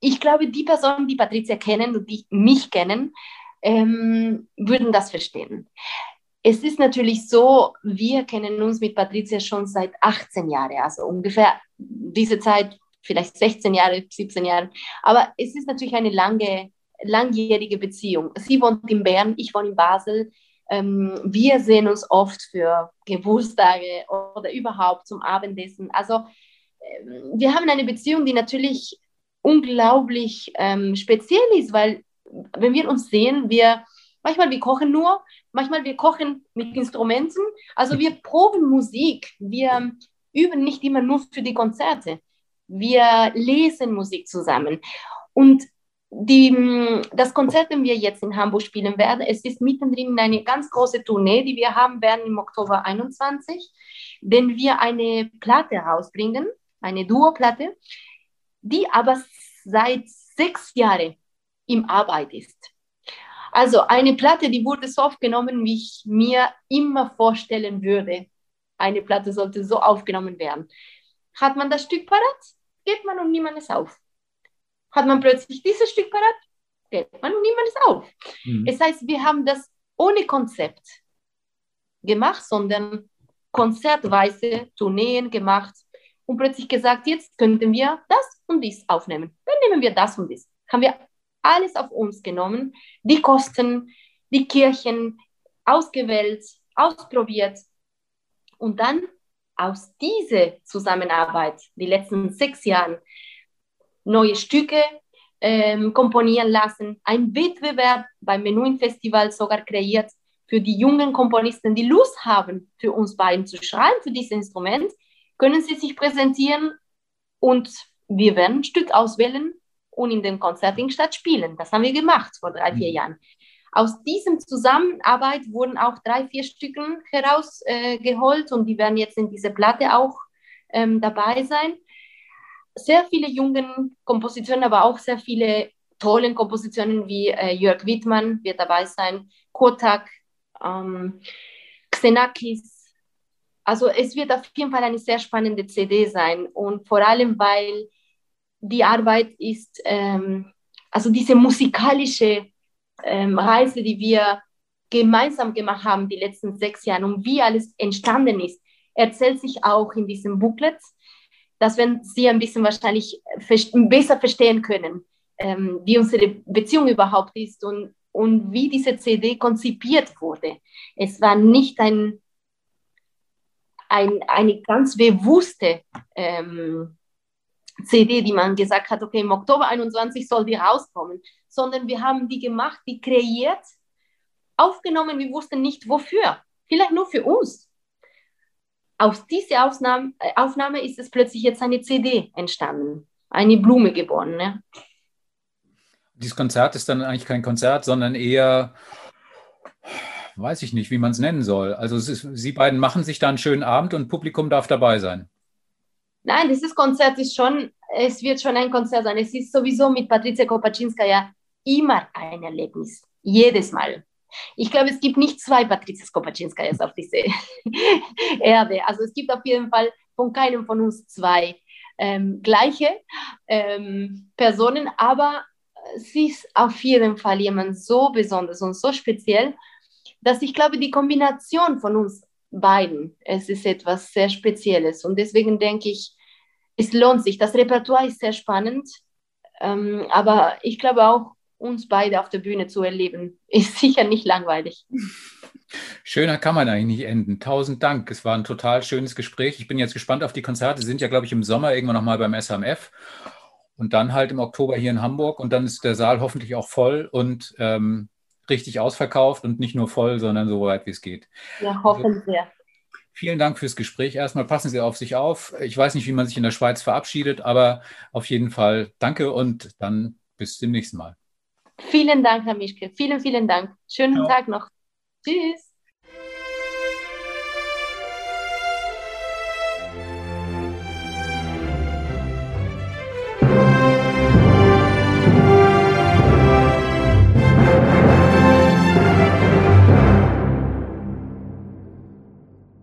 ich glaube, die Personen, die Patricia kennen und die mich kennen, ähm, würden das verstehen. Es ist natürlich so, wir kennen uns mit Patricia schon seit 18 Jahren, also ungefähr diese Zeit, vielleicht 16 Jahre, 17 Jahre. Aber es ist natürlich eine lange, langjährige Beziehung. Sie wohnt in Bern, ich wohne in Basel. Ähm, wir sehen uns oft für Geburtstage oder überhaupt zum Abendessen. Also ähm, wir haben eine Beziehung, die natürlich unglaublich ähm, speziell ist, weil wenn wir uns sehen, wir manchmal wir kochen nur, manchmal wir kochen mit Instrumenten, also wir proben Musik, wir üben nicht immer nur für die Konzerte, wir lesen Musik zusammen. Und die, das Konzert, das wir jetzt in Hamburg spielen werden, es ist mittendrin in eine ganz große Tournee, die wir haben werden im Oktober 21, wenn wir eine Platte rausbringen, eine Duo-Platte, die aber seit sechs Jahren im Arbeit ist. Also eine Platte, die wurde so aufgenommen, wie ich mir immer vorstellen würde. Eine Platte sollte so aufgenommen werden. Hat man das Stück parat, geht man und niemand es auf. Hat man plötzlich dieses Stück parat, geht man und niemand es auf. Mhm. Das heißt, wir haben das ohne Konzept gemacht, sondern konzertweise Tourneen gemacht und plötzlich gesagt, jetzt könnten wir das und dies aufnehmen. Dann nehmen wir das und dies. Haben wir alles auf uns genommen, die Kosten, die Kirchen ausgewählt, ausprobiert und dann aus dieser Zusammenarbeit, die letzten sechs Jahre, neue Stücke ähm, komponieren lassen, ein Wettbewerb beim Menuhin Festival sogar kreiert für die jungen Komponisten, die Lust haben, für uns beiden zu schreiben, für dieses Instrument, können sie sich präsentieren und wir werden ein Stück auswählen und in dem Konzertingstadt spielen. Das haben wir gemacht vor drei, vier mhm. Jahren. Aus diesem Zusammenarbeit wurden auch drei, vier Stücken herausgeholt äh, und die werden jetzt in dieser Platte auch ähm, dabei sein. Sehr viele jungen Kompositionen, aber auch sehr viele tolle Kompositionen wie äh, Jörg Wittmann wird dabei sein, Kotak, ähm, Xenakis. Also es wird auf jeden Fall eine sehr spannende CD sein und vor allem, weil die Arbeit ist, ähm, also diese musikalische ähm, Reise, die wir gemeinsam gemacht haben, die letzten sechs Jahre und wie alles entstanden ist, erzählt sich auch in diesem Booklet, dass wenn Sie ein bisschen wahrscheinlich besser verstehen können, ähm, wie unsere Beziehung überhaupt ist und, und wie diese CD konzipiert wurde. Es war nicht ein, ein eine ganz bewusste ähm, CD, die man gesagt hat, okay, im Oktober 21 soll die rauskommen, sondern wir haben die gemacht, die kreiert, aufgenommen, wir wussten nicht wofür, vielleicht nur für uns. Aus dieser Aufnahme, äh, Aufnahme ist es plötzlich jetzt eine CD entstanden, eine Blume geboren. Ne? Dieses Konzert ist dann eigentlich kein Konzert, sondern eher, weiß ich nicht, wie man es nennen soll. Also ist, Sie beiden machen sich da einen schönen Abend und Publikum darf dabei sein. Nein, dieses Konzert ist schon, es wird schon ein Konzert sein. Es ist sowieso mit Patricia Kopaczynska ja immer ein Erlebnis. Jedes Mal. Ich glaube, es gibt nicht zwei Patricia Kopaczynskajas auf dieser Erde. Also es gibt auf jeden Fall von keinem von uns zwei ähm, gleiche ähm, Personen, aber sie ist auf jeden Fall jemand so besonders und so speziell, dass ich glaube, die Kombination von uns beiden. Es ist etwas sehr Spezielles und deswegen denke ich, es lohnt sich. Das Repertoire ist sehr spannend, ähm, aber ich glaube auch, uns beide auf der Bühne zu erleben, ist sicher nicht langweilig. Schöner kann man eigentlich nicht enden. Tausend Dank. Es war ein total schönes Gespräch. Ich bin jetzt gespannt auf die Konzerte. Sie sind ja, glaube ich, im Sommer irgendwann nochmal beim SMF und dann halt im Oktober hier in Hamburg und dann ist der Saal hoffentlich auch voll und ähm, richtig ausverkauft und nicht nur voll, sondern so weit wie es geht. Ja, hoffen wir. Vielen Dank fürs Gespräch. Erstmal passen Sie auf sich auf. Ich weiß nicht, wie man sich in der Schweiz verabschiedet, aber auf jeden Fall danke und dann bis zum nächsten Mal. Vielen Dank, Herr Mischke. Vielen, vielen Dank. Schönen ja. Tag noch. Tschüss.